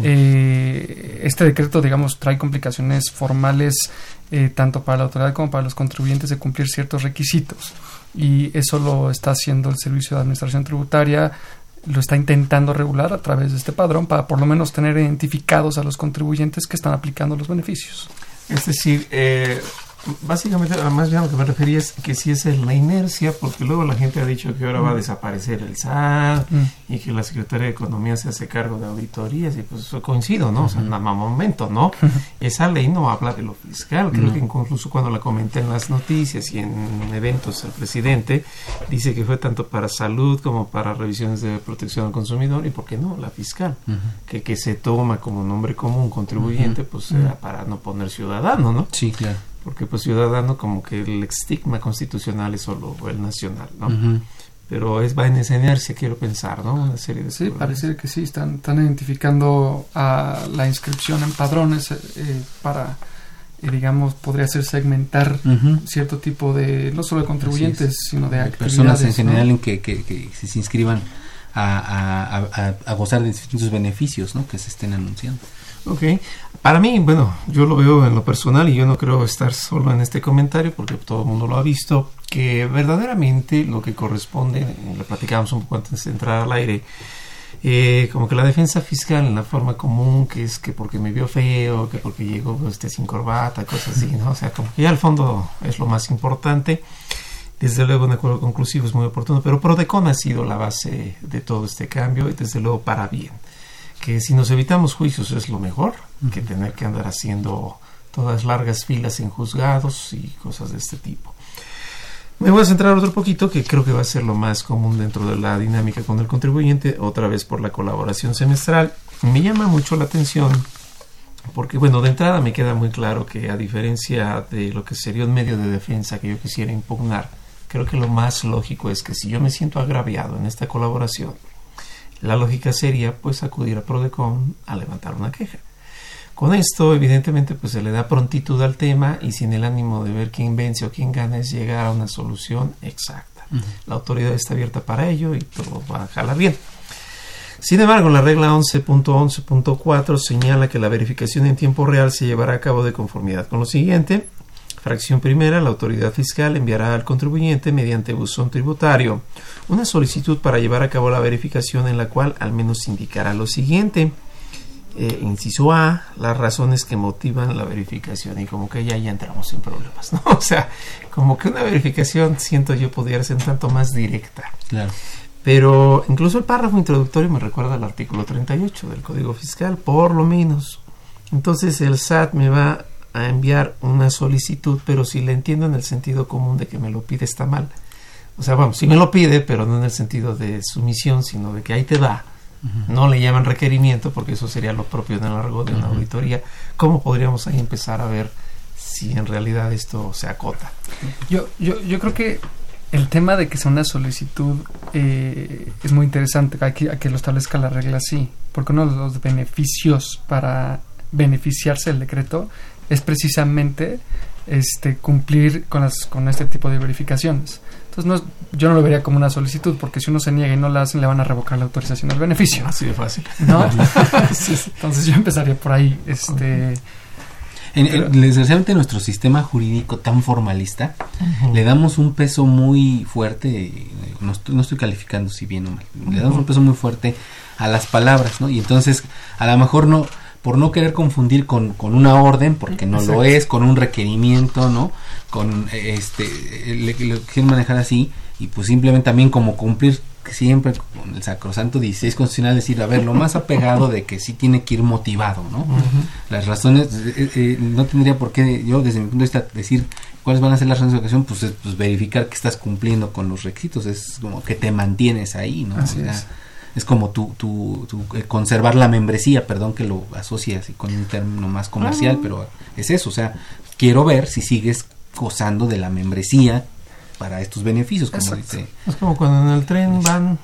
eh, este decreto, digamos, trae complicaciones formales eh, tanto para la autoridad como para los contribuyentes de cumplir ciertos requisitos. Y eso lo está haciendo el Servicio de Administración Tributaria lo está intentando regular a través de este padrón para por lo menos tener identificados a los contribuyentes que están aplicando los beneficios. Es decir, eh, básicamente, además ya lo que me refería es que si esa es la inercia, porque luego la gente ha dicho que ahora va a desaparecer el SAT y que la Secretaría de Economía se hace cargo de auditorías y pues eso coincido, ¿no? O sea, en un momento, ¿no? Esa ley no habla de lo fiscal, creo que incluso cuando la comenté en las noticias y en eventos el presidente dice que fue tanto para salud como para revisiones de protección al consumidor y por qué no, la fiscal, que, que se toma como nombre común contribuyente, pues sea para no poner ciudadano, ¿no? Sí, claro porque pues ciudadano como que el estigma constitucional es solo el nacional, ¿no? Pero es va en esa inercia, quiero pensar, ¿no? Una serie de Sí, parece que sí, están, están identificando a la inscripción en padrones eh, para, eh, digamos, podría ser segmentar cierto tipo de, no solo de contribuyentes, sino de, Personas en general en que, que, que, se inscriban a, a, a, gozar de distintos beneficios, ¿no? Que se estén anunciando. Ok, para mí, bueno, yo lo veo en lo personal y yo no creo estar solo en este comentario porque todo el mundo lo ha visto, que verdaderamente lo que corresponde, lo platicábamos un poco antes de entrar al aire, eh, como que la defensa fiscal en la forma común, que es que porque me vio feo, que porque llegó este, sin corbata, cosas así, ¿no? O sea, como que ya al fondo es lo más importante. Desde luego un acuerdo conclusivo es muy oportuno, pero Prodecon ha sido la base de todo este cambio y desde luego para bien que si nos evitamos juicios es lo mejor que tener que andar haciendo todas largas filas en juzgados y cosas de este tipo. Me voy a centrar otro poquito que creo que va a ser lo más común dentro de la dinámica con el contribuyente, otra vez por la colaboración semestral. Me llama mucho la atención porque, bueno, de entrada me queda muy claro que a diferencia de lo que sería un medio de defensa que yo quisiera impugnar, creo que lo más lógico es que si yo me siento agraviado en esta colaboración, la lógica sería pues acudir a Prodecon a levantar una queja. Con esto, evidentemente, pues se le da prontitud al tema y sin el ánimo de ver quién vence o quién gana es llegar a una solución exacta. La autoridad está abierta para ello y todo va a jalar bien. Sin embargo, la regla 11.11.4 señala que la verificación en tiempo real se llevará a cabo de conformidad con lo siguiente. Fracción primera, la autoridad fiscal enviará al contribuyente mediante buzón tributario una solicitud para llevar a cabo la verificación en la cual al menos indicará lo siguiente. Eh, inciso A, las razones que motivan la verificación y como que ya, ya entramos en problemas, ¿no? O sea, como que una verificación siento yo podría ser un tanto más directa. Claro. Pero incluso el párrafo introductorio me recuerda al artículo 38 del Código Fiscal, por lo menos. Entonces el SAT me va a enviar una solicitud, pero si le entiendo en el sentido común de que me lo pide está mal. O sea, vamos, si me lo pide, pero no en el sentido de sumisión, sino de que ahí te va. No le llaman requerimiento porque eso sería lo propio en el largo de una auditoría. ¿Cómo podríamos ahí empezar a ver si en realidad esto se acota? Yo, yo, yo creo que el tema de que sea una solicitud eh, es muy interesante, hay que, que lo establezca la regla así, porque uno de los beneficios para beneficiarse del decreto es precisamente este cumplir con las con este tipo de verificaciones. Entonces no yo no lo vería como una solicitud porque si uno se niega y no la hacen le van a revocar la autorización del beneficio. Así de fácil. ¿No? Entonces yo empezaría por ahí, este en, desgraciadamente nuestro sistema jurídico tan formalista le damos un peso muy fuerte, no estoy, no estoy calificando si bien o mal, le damos un peso muy fuerte a las palabras, ¿no? Y entonces a lo mejor no, por no querer confundir con, con una orden, porque no lo es, con un requerimiento, ¿no? Con este, le, le quieren manejar así y pues simplemente también como cumplir siempre con el sacrosanto 16 constitucional decir, a ver, lo más apegado de que sí tiene que ir motivado, ¿no? Las razones, eh, eh, no tendría por qué yo desde mi punto de vista decir cuáles van a ser las razones de ocasión, pues, pues verificar que estás cumpliendo con los requisitos, es como que te mantienes ahí, ¿no? es. Es. como tu, tu, eh, conservar la membresía, perdón que lo asocie así con un término más comercial, pero es eso, o sea, quiero ver si sigues gozando de la membresía para estos beneficios, como dice. Es como cuando en el tren van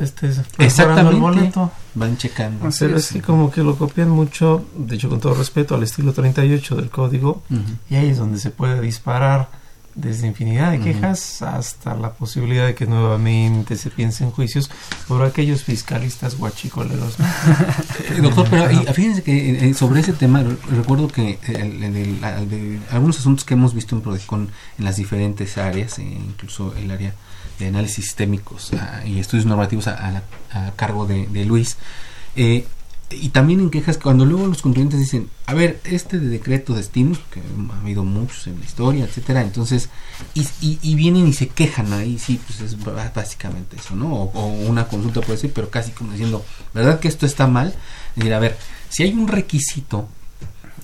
este exactamente el boleto. van checando pero es que como que lo copian mucho de hecho con todo respeto al estilo 38 del código y ahí es donde se puede disparar desde infinidad de quejas hasta la posibilidad de que nuevamente se piense en juicios por aquellos fiscalistas guachicoleros. Eh, doctor, pero fíjense que eh, eh, sobre ese tema recuerdo que algunos asuntos que hemos visto en Prodecon en las diferentes áreas, incluso el área de análisis sistémicos ah, y estudios normativos a, cargo de, de Luis, eh, y también en quejas cuando luego los contribuyentes dicen, a ver, este de decreto de estímulos, que ha habido muchos en la historia, etcétera, entonces, y, y, vienen y se quejan ahí, sí, pues es básicamente eso, ¿no? O, una consulta puede ser, pero casi como diciendo, ¿verdad que esto está mal? Decir, a ver, si hay un requisito,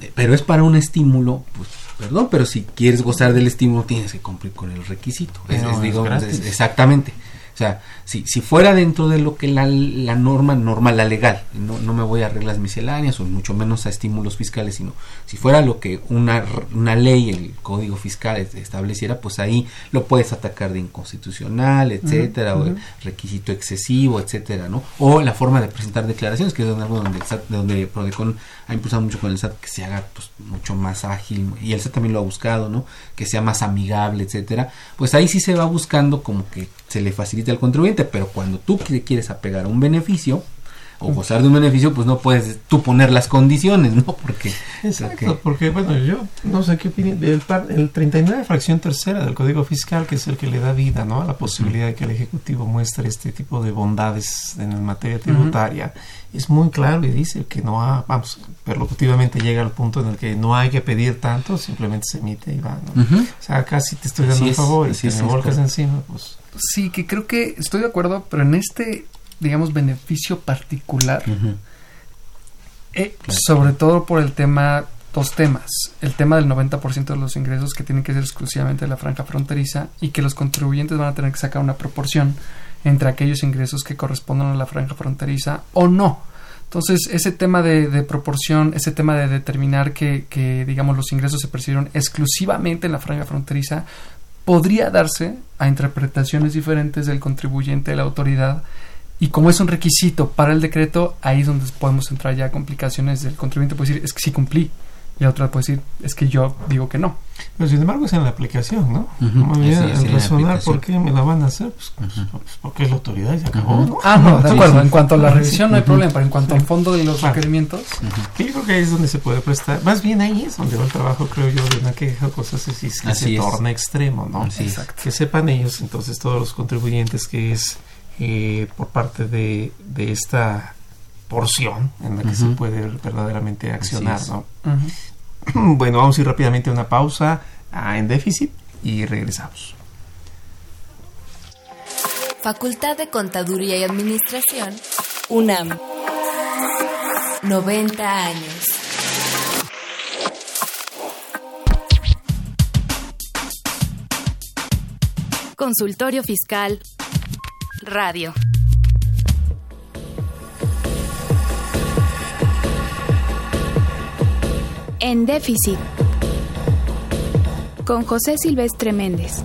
eh, pero es para un estímulo, pues perdón, pero si quieres gozar del estímulo tienes que cumplir con el requisito. Es, exactamente. O sea, si, si fuera dentro de lo que la, la norma normal, la legal, no, no me voy a reglas misceláneas o mucho menos a estímulos fiscales, sino si fuera lo que una, una ley, el código fiscal estableciera, pues ahí lo puedes atacar de inconstitucional, etcétera, o requisito excesivo, etcétera, ¿no? O la forma de presentar declaraciones, que es algo donde el SAT, donde Prodecon ha impulsado mucho con el SAT que se haga pues, mucho más ágil, y el SAT también lo ha buscado, ¿no? Que sea más amigable, etcétera. Pues ahí sí se va buscando como que se le facilite al contribuyente, pero cuando tú quieres apegar a un beneficio o gozar de un beneficio, pues no puedes tú poner las condiciones, ¿no? Porque Exacto, porque bueno, yo no sé qué opinión el, el 39 fracción tercera del Código Fiscal, que es el que le da vida, ¿no? A la posibilidad de que el ejecutivo muestre este tipo de bondades en materia tributaria. Es muy claro y dice que no ha, vamos, perlocutivamente llega al punto en el que no hay que pedir tanto, simplemente se emite y va, ¿no? O sea, casi te estoy dando un favor y si me volcas encima, pues Sí, que creo que estoy de acuerdo, pero en este, digamos, beneficio particular, eh, sobre todo por el tema, dos temas. El tema del 90% de los ingresos que tienen que ser exclusivamente de la franja fronteriza y que los contribuyentes van a tener que sacar una proporción entre aquellos ingresos que corresponden a la franja fronteriza o no. Entonces, ese tema de, de proporción, ese tema de determinar que, que, digamos, los ingresos se percibieron exclusivamente en la franja fronteriza, podría darse a interpretaciones diferentes del contribuyente de la autoridad y como es un requisito para el decreto, ahí es donde podemos entrar ya a complicaciones del contribuyente puede decir, es que sí cumplí, y la otra puede decir, es que yo digo que no. Pero sin embargo es en la aplicación, ¿no? Uh razonar por qué me la van a hacer, pues, pues, pues porque es la autoridad y se acabó. Ah, no, de acuerdo. En cuanto a la revisión no hay problema, pero en cuanto al fondo de los requerimientos. yo creo que ahí es donde se puede prestar. Más bien ahí es donde va el trabajo, creo yo, de una queja, cosas así, que se torna extremo, ¿no? Exacto. Que sepan ellos, entonces, todos los contribuyentes, que es eh, por parte de, de esta porción en la que se puede verdaderamente accionar, ¿no? Bueno, vamos a ir rápidamente a una pausa en déficit y regresamos. Facultad de Contaduría y Administración, UNAM. 90 años. Consultorio Fiscal Radio. En déficit. Con José Silvestre Méndez.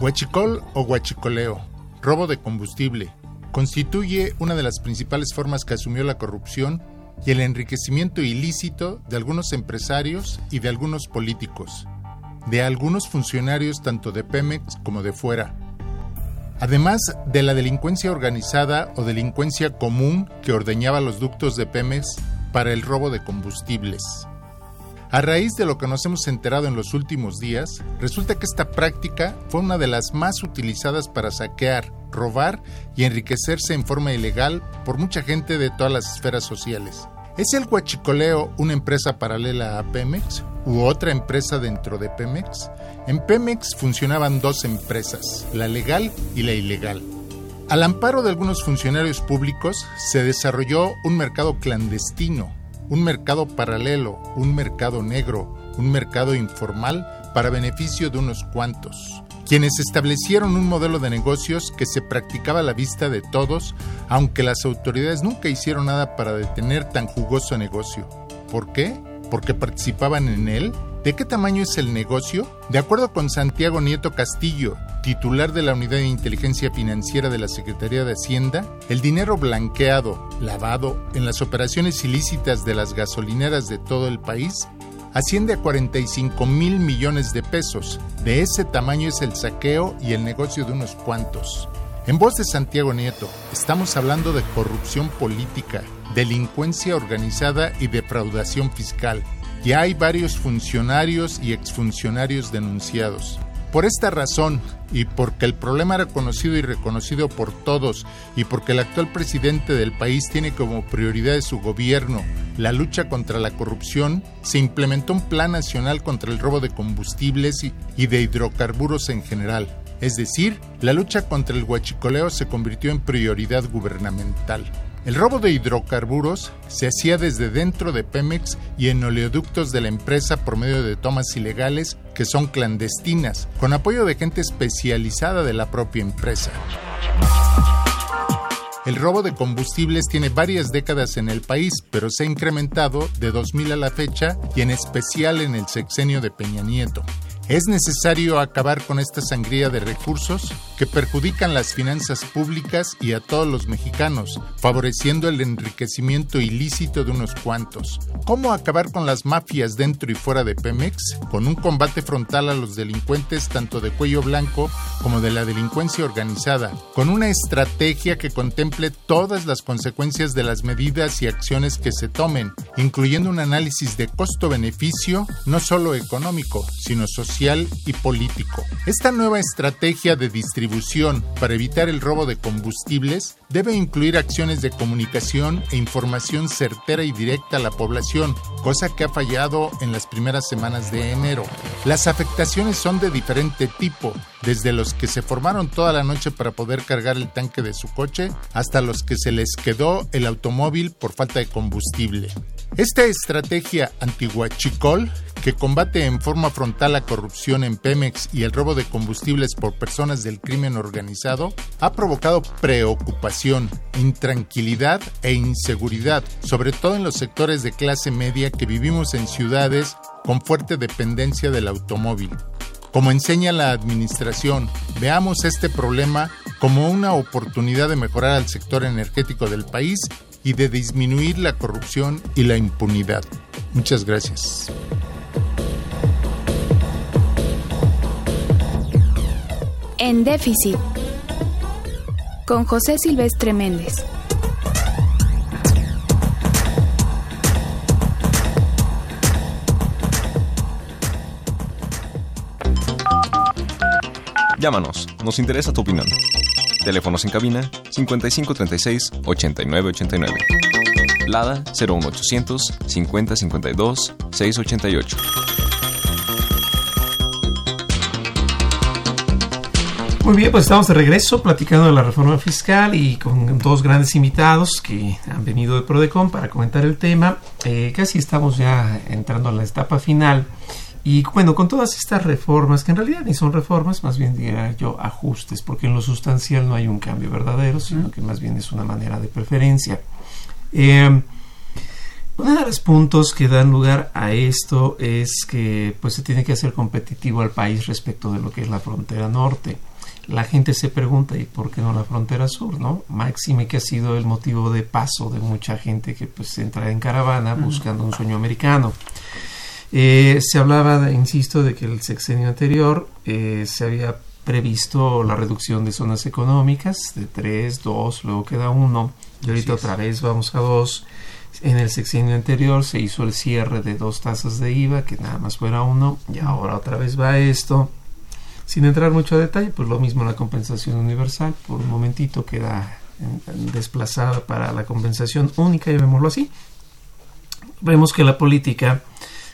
Huachicol o huachicoleo, robo de combustible, constituye una de las principales formas que asumió la corrupción y el enriquecimiento ilícito de algunos empresarios y de algunos políticos, de algunos funcionarios tanto de Pemex como de fuera además de la delincuencia organizada o delincuencia común que ordeñaba los ductos de Pemex para el robo de combustibles. A raíz de lo que nos hemos enterado en los últimos días, resulta que esta práctica fue una de las más utilizadas para saquear, robar y enriquecerse en forma ilegal por mucha gente de todas las esferas sociales. ¿Es el huachicoleo una empresa paralela a Pemex u otra empresa dentro de Pemex? En Pemex funcionaban dos empresas, la legal y la ilegal. Al amparo de algunos funcionarios públicos se desarrolló un mercado clandestino un mercado paralelo, un mercado negro, un mercado informal para beneficio de unos cuantos, quienes establecieron un modelo de negocios que se practicaba a la vista de todos, aunque las autoridades nunca hicieron nada para detener tan jugoso negocio. ¿Por qué? Porque participaban en él ¿De qué tamaño es el negocio? De acuerdo con Santiago Nieto Castillo, titular de la Unidad de Inteligencia Financiera de la Secretaría de Hacienda, el dinero blanqueado, lavado en las operaciones ilícitas de las gasolineras de todo el país asciende a 45 mil millones de pesos. De ese tamaño es el saqueo y el negocio de unos cuantos. En voz de Santiago Nieto, estamos hablando de corrupción política, delincuencia organizada y defraudación fiscal ya hay varios funcionarios y exfuncionarios denunciados. Por esta razón, y porque el problema era conocido y reconocido por todos, y porque el actual presidente del país tiene como prioridad de su gobierno la lucha contra la corrupción, se implementó un plan nacional contra el robo de combustibles y de hidrocarburos en general. Es decir, la lucha contra el huachicoleo se convirtió en prioridad gubernamental. El robo de hidrocarburos se hacía desde dentro de Pemex y en oleoductos de la empresa por medio de tomas ilegales que son clandestinas, con apoyo de gente especializada de la propia empresa. El robo de combustibles tiene varias décadas en el país, pero se ha incrementado de 2000 a la fecha y en especial en el sexenio de Peña Nieto. Es necesario acabar con esta sangría de recursos que perjudican las finanzas públicas y a todos los mexicanos, favoreciendo el enriquecimiento ilícito de unos cuantos. ¿Cómo acabar con las mafias dentro y fuera de Pemex? Con un combate frontal a los delincuentes tanto de cuello blanco como de la delincuencia organizada, con una estrategia que contemple todas las consecuencias de las medidas y acciones que se tomen, incluyendo un análisis de costo-beneficio no solo económico, sino social y político. Esta nueva estrategia de distribución para evitar el robo de combustibles debe incluir acciones de comunicación e información certera y directa a la población, cosa que ha fallado en las primeras semanas de enero. Las afectaciones son de diferente tipo, desde los que se formaron toda la noche para poder cargar el tanque de su coche hasta los que se les quedó el automóvil por falta de combustible. Esta estrategia antiguachicol que combate en forma frontal la corrupción en Pemex y el robo de combustibles por personas del crimen organizado, ha provocado preocupación, intranquilidad e inseguridad, sobre todo en los sectores de clase media que vivimos en ciudades con fuerte dependencia del automóvil. Como enseña la administración, veamos este problema como una oportunidad de mejorar al sector energético del país y de disminuir la corrupción y la impunidad. Muchas gracias. En déficit. Con José Silvestre Méndez. Llámanos, nos interesa tu opinión. Teléfonos en cabina 5536 8989. Lada 01800 5052 688. Muy bien, pues estamos de regreso platicando de la reforma fiscal y con dos grandes invitados que han venido de Prodecon para comentar el tema. Eh, casi estamos ya entrando a la etapa final. Y bueno, con todas estas reformas, que en realidad ni son reformas, más bien diría yo ajustes, porque en lo sustancial no hay un cambio verdadero, sino que más bien es una manera de preferencia. Eh, uno de los puntos que dan lugar a esto es que pues se tiene que hacer competitivo al país respecto de lo que es la frontera norte. La gente se pregunta, ¿y por qué no la frontera sur? ¿no? Máxime que ha sido el motivo de paso de mucha gente que pues entra en caravana buscando un sueño americano. Eh, se hablaba, insisto, de que el sexenio anterior eh, se había previsto la reducción de zonas económicas de tres, dos, luego queda uno, y ahorita otra vez vamos a dos. En el sexenio anterior se hizo el cierre de dos tasas de IVA, que nada más fuera uno, y ahora otra vez va esto. Sin entrar mucho a detalle, pues lo mismo la compensación universal, por un momentito queda desplazada para la compensación única, llamémoslo así. Vemos que la política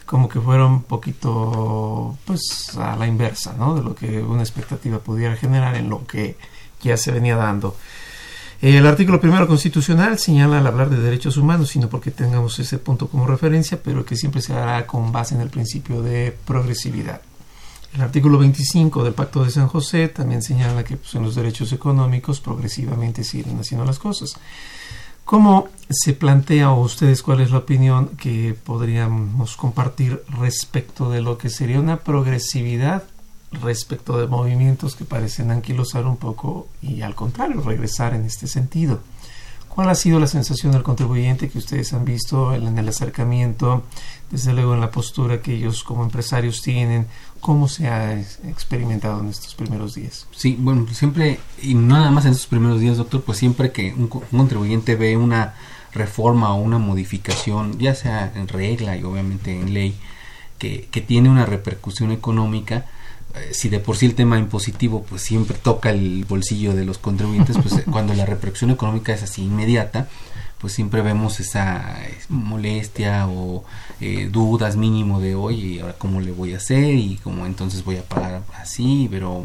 como que fuera un poquito pues a la inversa, ¿no? De lo que una expectativa pudiera generar en lo que ya se venía dando. El artículo primero constitucional señala al hablar de derechos humanos, sino porque tengamos ese punto como referencia, pero que siempre se hará con base en el principio de progresividad. El artículo 25 del Pacto de San José también señala que pues, en los derechos económicos progresivamente siguen haciendo las cosas. ¿Cómo se plantea o ustedes cuál es la opinión que podríamos compartir respecto de lo que sería una progresividad respecto de movimientos que parecen anquilosar un poco y al contrario regresar en este sentido? ¿Cuál ha sido la sensación del contribuyente que ustedes han visto en el acercamiento, desde luego en la postura que ellos como empresarios tienen? ¿Cómo se ha experimentado en estos primeros días? Sí, bueno, siempre, y no nada más en estos primeros días, doctor, pues siempre que un, contribuyente ve una reforma o una modificación, ya sea en regla y obviamente en ley, que, que tiene una repercusión económica, si de por sí el tema impositivo pues siempre toca el bolsillo de los contribuyentes, pues eh, cuando la repercusión económica es así inmediata, pues siempre vemos esa molestia o eh, dudas mínimo de oye, ahora cómo le voy a hacer y cómo entonces voy a pagar así, pero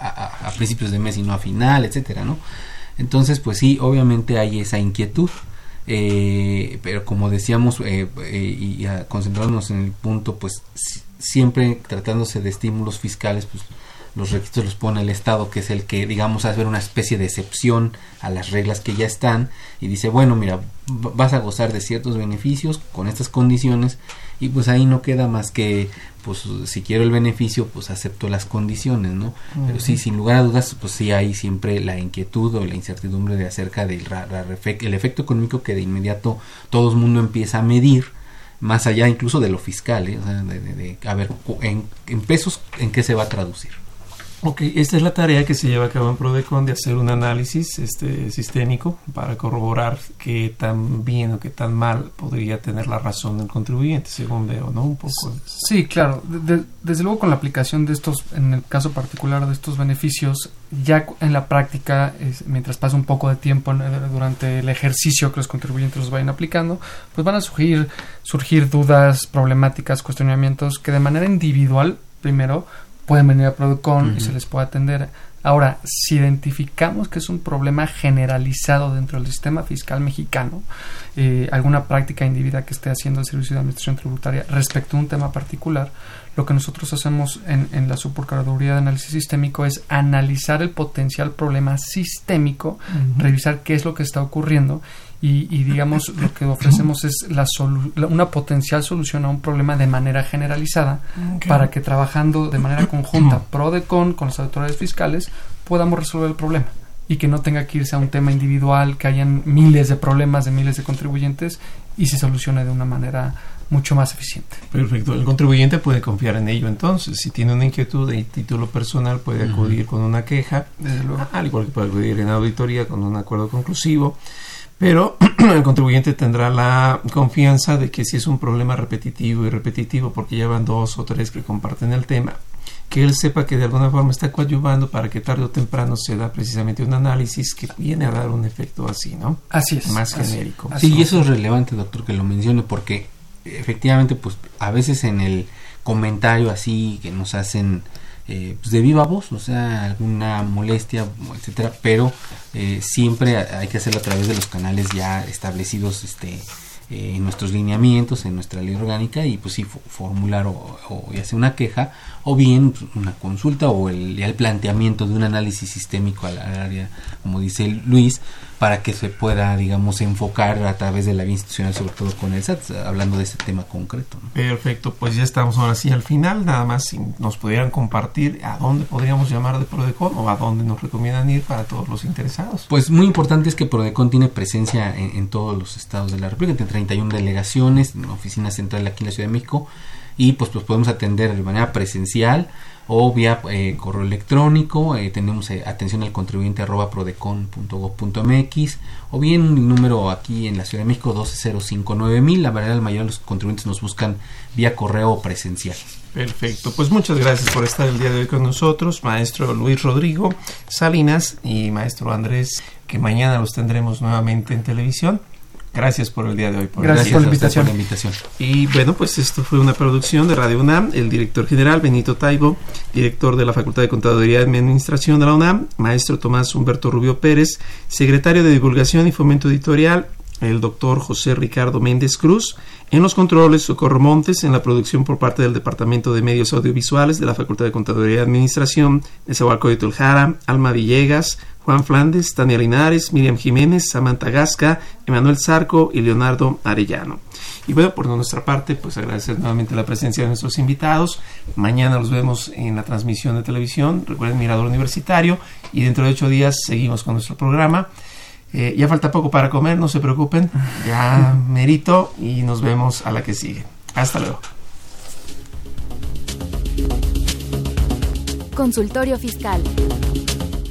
a, principios de mes y no a final, etcétera, ¿no? Entonces, pues sí, obviamente hay esa inquietud. pero como decíamos y a concentrarnos en el punto pues siempre tratándose de estímulos fiscales, pues los requisitos los pone el Estado, que es el que, digamos, hace una especie de excepción a las reglas que ya están y dice, bueno, mira, vas a gozar de ciertos beneficios con estas condiciones y pues ahí no queda más que, pues si quiero el beneficio, pues acepto las condiciones, ¿no? Pero sí, sin lugar a dudas, pues sí hay siempre la inquietud o la incertidumbre de acerca del el efecto económico que de inmediato todo el mundo empieza a medir más allá incluso de lo fiscal, ¿eh? de, a ver, en, en, pesos, ¿en qué se va a traducir? Ok, esta es la tarea que se lleva a cabo en Prodecon de hacer un análisis este, sistémico para corroborar qué tan bien o qué tan mal podría tener la razón el contribuyente, según veo, ¿no? Un poco. Sí, claro. desde luego con la aplicación de estos, en el caso particular de estos beneficios, ya en la práctica, mientras pasa un poco de tiempo durante el ejercicio que los contribuyentes los vayan aplicando, pues van a surgir, surgir dudas, problemáticas, cuestionamientos que de manera individual, primero, pueden venir a Producon y se les puede atender. Ahora, si identificamos que es un problema generalizado dentro del sistema fiscal mexicano, eh, alguna práctica individual que esté haciendo el Servicio de Administración Tributaria respecto a un tema particular, lo que nosotros hacemos en, en la Subprocuraduría de Análisis Sistémico es analizar el potencial problema sistémico, revisar qué es lo que está ocurriendo y, digamos lo que ofrecemos es la una potencial solución a un problema de manera generalizada para que trabajando de manera conjunta pro de con con las autoridades fiscales podamos resolver el problema y que no tenga que irse a un tema individual, que hayan miles de problemas de miles de contribuyentes y se solucione de una manera mucho más eficiente. Perfecto. El contribuyente puede confiar en ello entonces. Si tiene una inquietud de título personal, puede acudir con una queja, al igual que puede acudir en auditoría con un acuerdo conclusivo pero el contribuyente tendrá la confianza de que si es un problema repetitivo y repetitivo, porque ya van dos o tres que comparten el tema, que él sepa que de alguna forma está coadyuvando para que tarde o temprano se da precisamente un análisis que viene a dar un efecto así, ¿no? Así es. Más genérico. sí, y eso es relevante, doctor, que lo mencione, porque efectivamente, pues a veces en el comentario así que nos hacen eh, pues de viva voz, o sea, alguna molestia, etcétera, pero eh, siempre hay que hacerlo a través de los canales ya establecidos este, eh, en nuestros lineamientos, en nuestra ley orgánica, y pues sí, formular o, ya sea una queja, o bien pues, una consulta, o el, el planteamiento de un análisis sistémico al, área, como dice Luis, para que se pueda, digamos, enfocar a través de la vía institucional, sobre todo con el SAT, hablando de este tema concreto. Perfecto, pues ya estamos ahora sí al final, nada más si nos pudieran compartir a dónde podríamos llamar de Prodecon o a dónde nos recomiendan ir para todos los interesados. Pues muy importante es que Prodecon tiene presencia en, todos los estados de la República, tiene 31 delegaciones, oficina central aquí en la Ciudad de México, y pues, pues podemos atender de manera presencial o vía eh, correo electrónico, eh, tenemos eh, atención al contribuyente arroba prodecon.gov.mx o bien un número aquí en la Ciudad de México 12059.000, la verdad la mayoría de los contribuyentes nos buscan vía correo presencial. Perfecto, pues muchas gracias por estar el día de hoy con nosotros, maestro Luis Rodrigo Salinas y maestro Andrés, que mañana los tendremos nuevamente en televisión. Gracias por el día de hoy. Gracias, por, la invitación. Y bueno, pues esto fue una producción de Radio UNAM. El director general, Benito Taibo, director de la Facultad de Contaduría y Administración de la UNAM, maestro Tomás Humberto Rubio Pérez, secretario de Divulgación y Fomento Editorial, el doctor José Ricardo Méndez Cruz, en los controles Socorro Montes, en la producción por parte del Departamento de Medios Audiovisuales de la Facultad de Contaduría y Administración, de Tuljara, Alma Villegas, Juan Flandes, Tania Linares, Miriam Jiménez, Samantha Gasca, Emanuel Zarco y Leonardo Arellano. Y bueno, por nuestra parte, pues agradecer nuevamente la presencia de nuestros invitados. Mañana los vemos en la transmisión de televisión. Recuerden Mirador Universitario. Y dentro de ocho días seguimos con nuestro programa. Eh, ya falta poco para comer, no se preocupen. Ya merito y nos vemos a la que sigue. Hasta luego. Consultorio Fiscal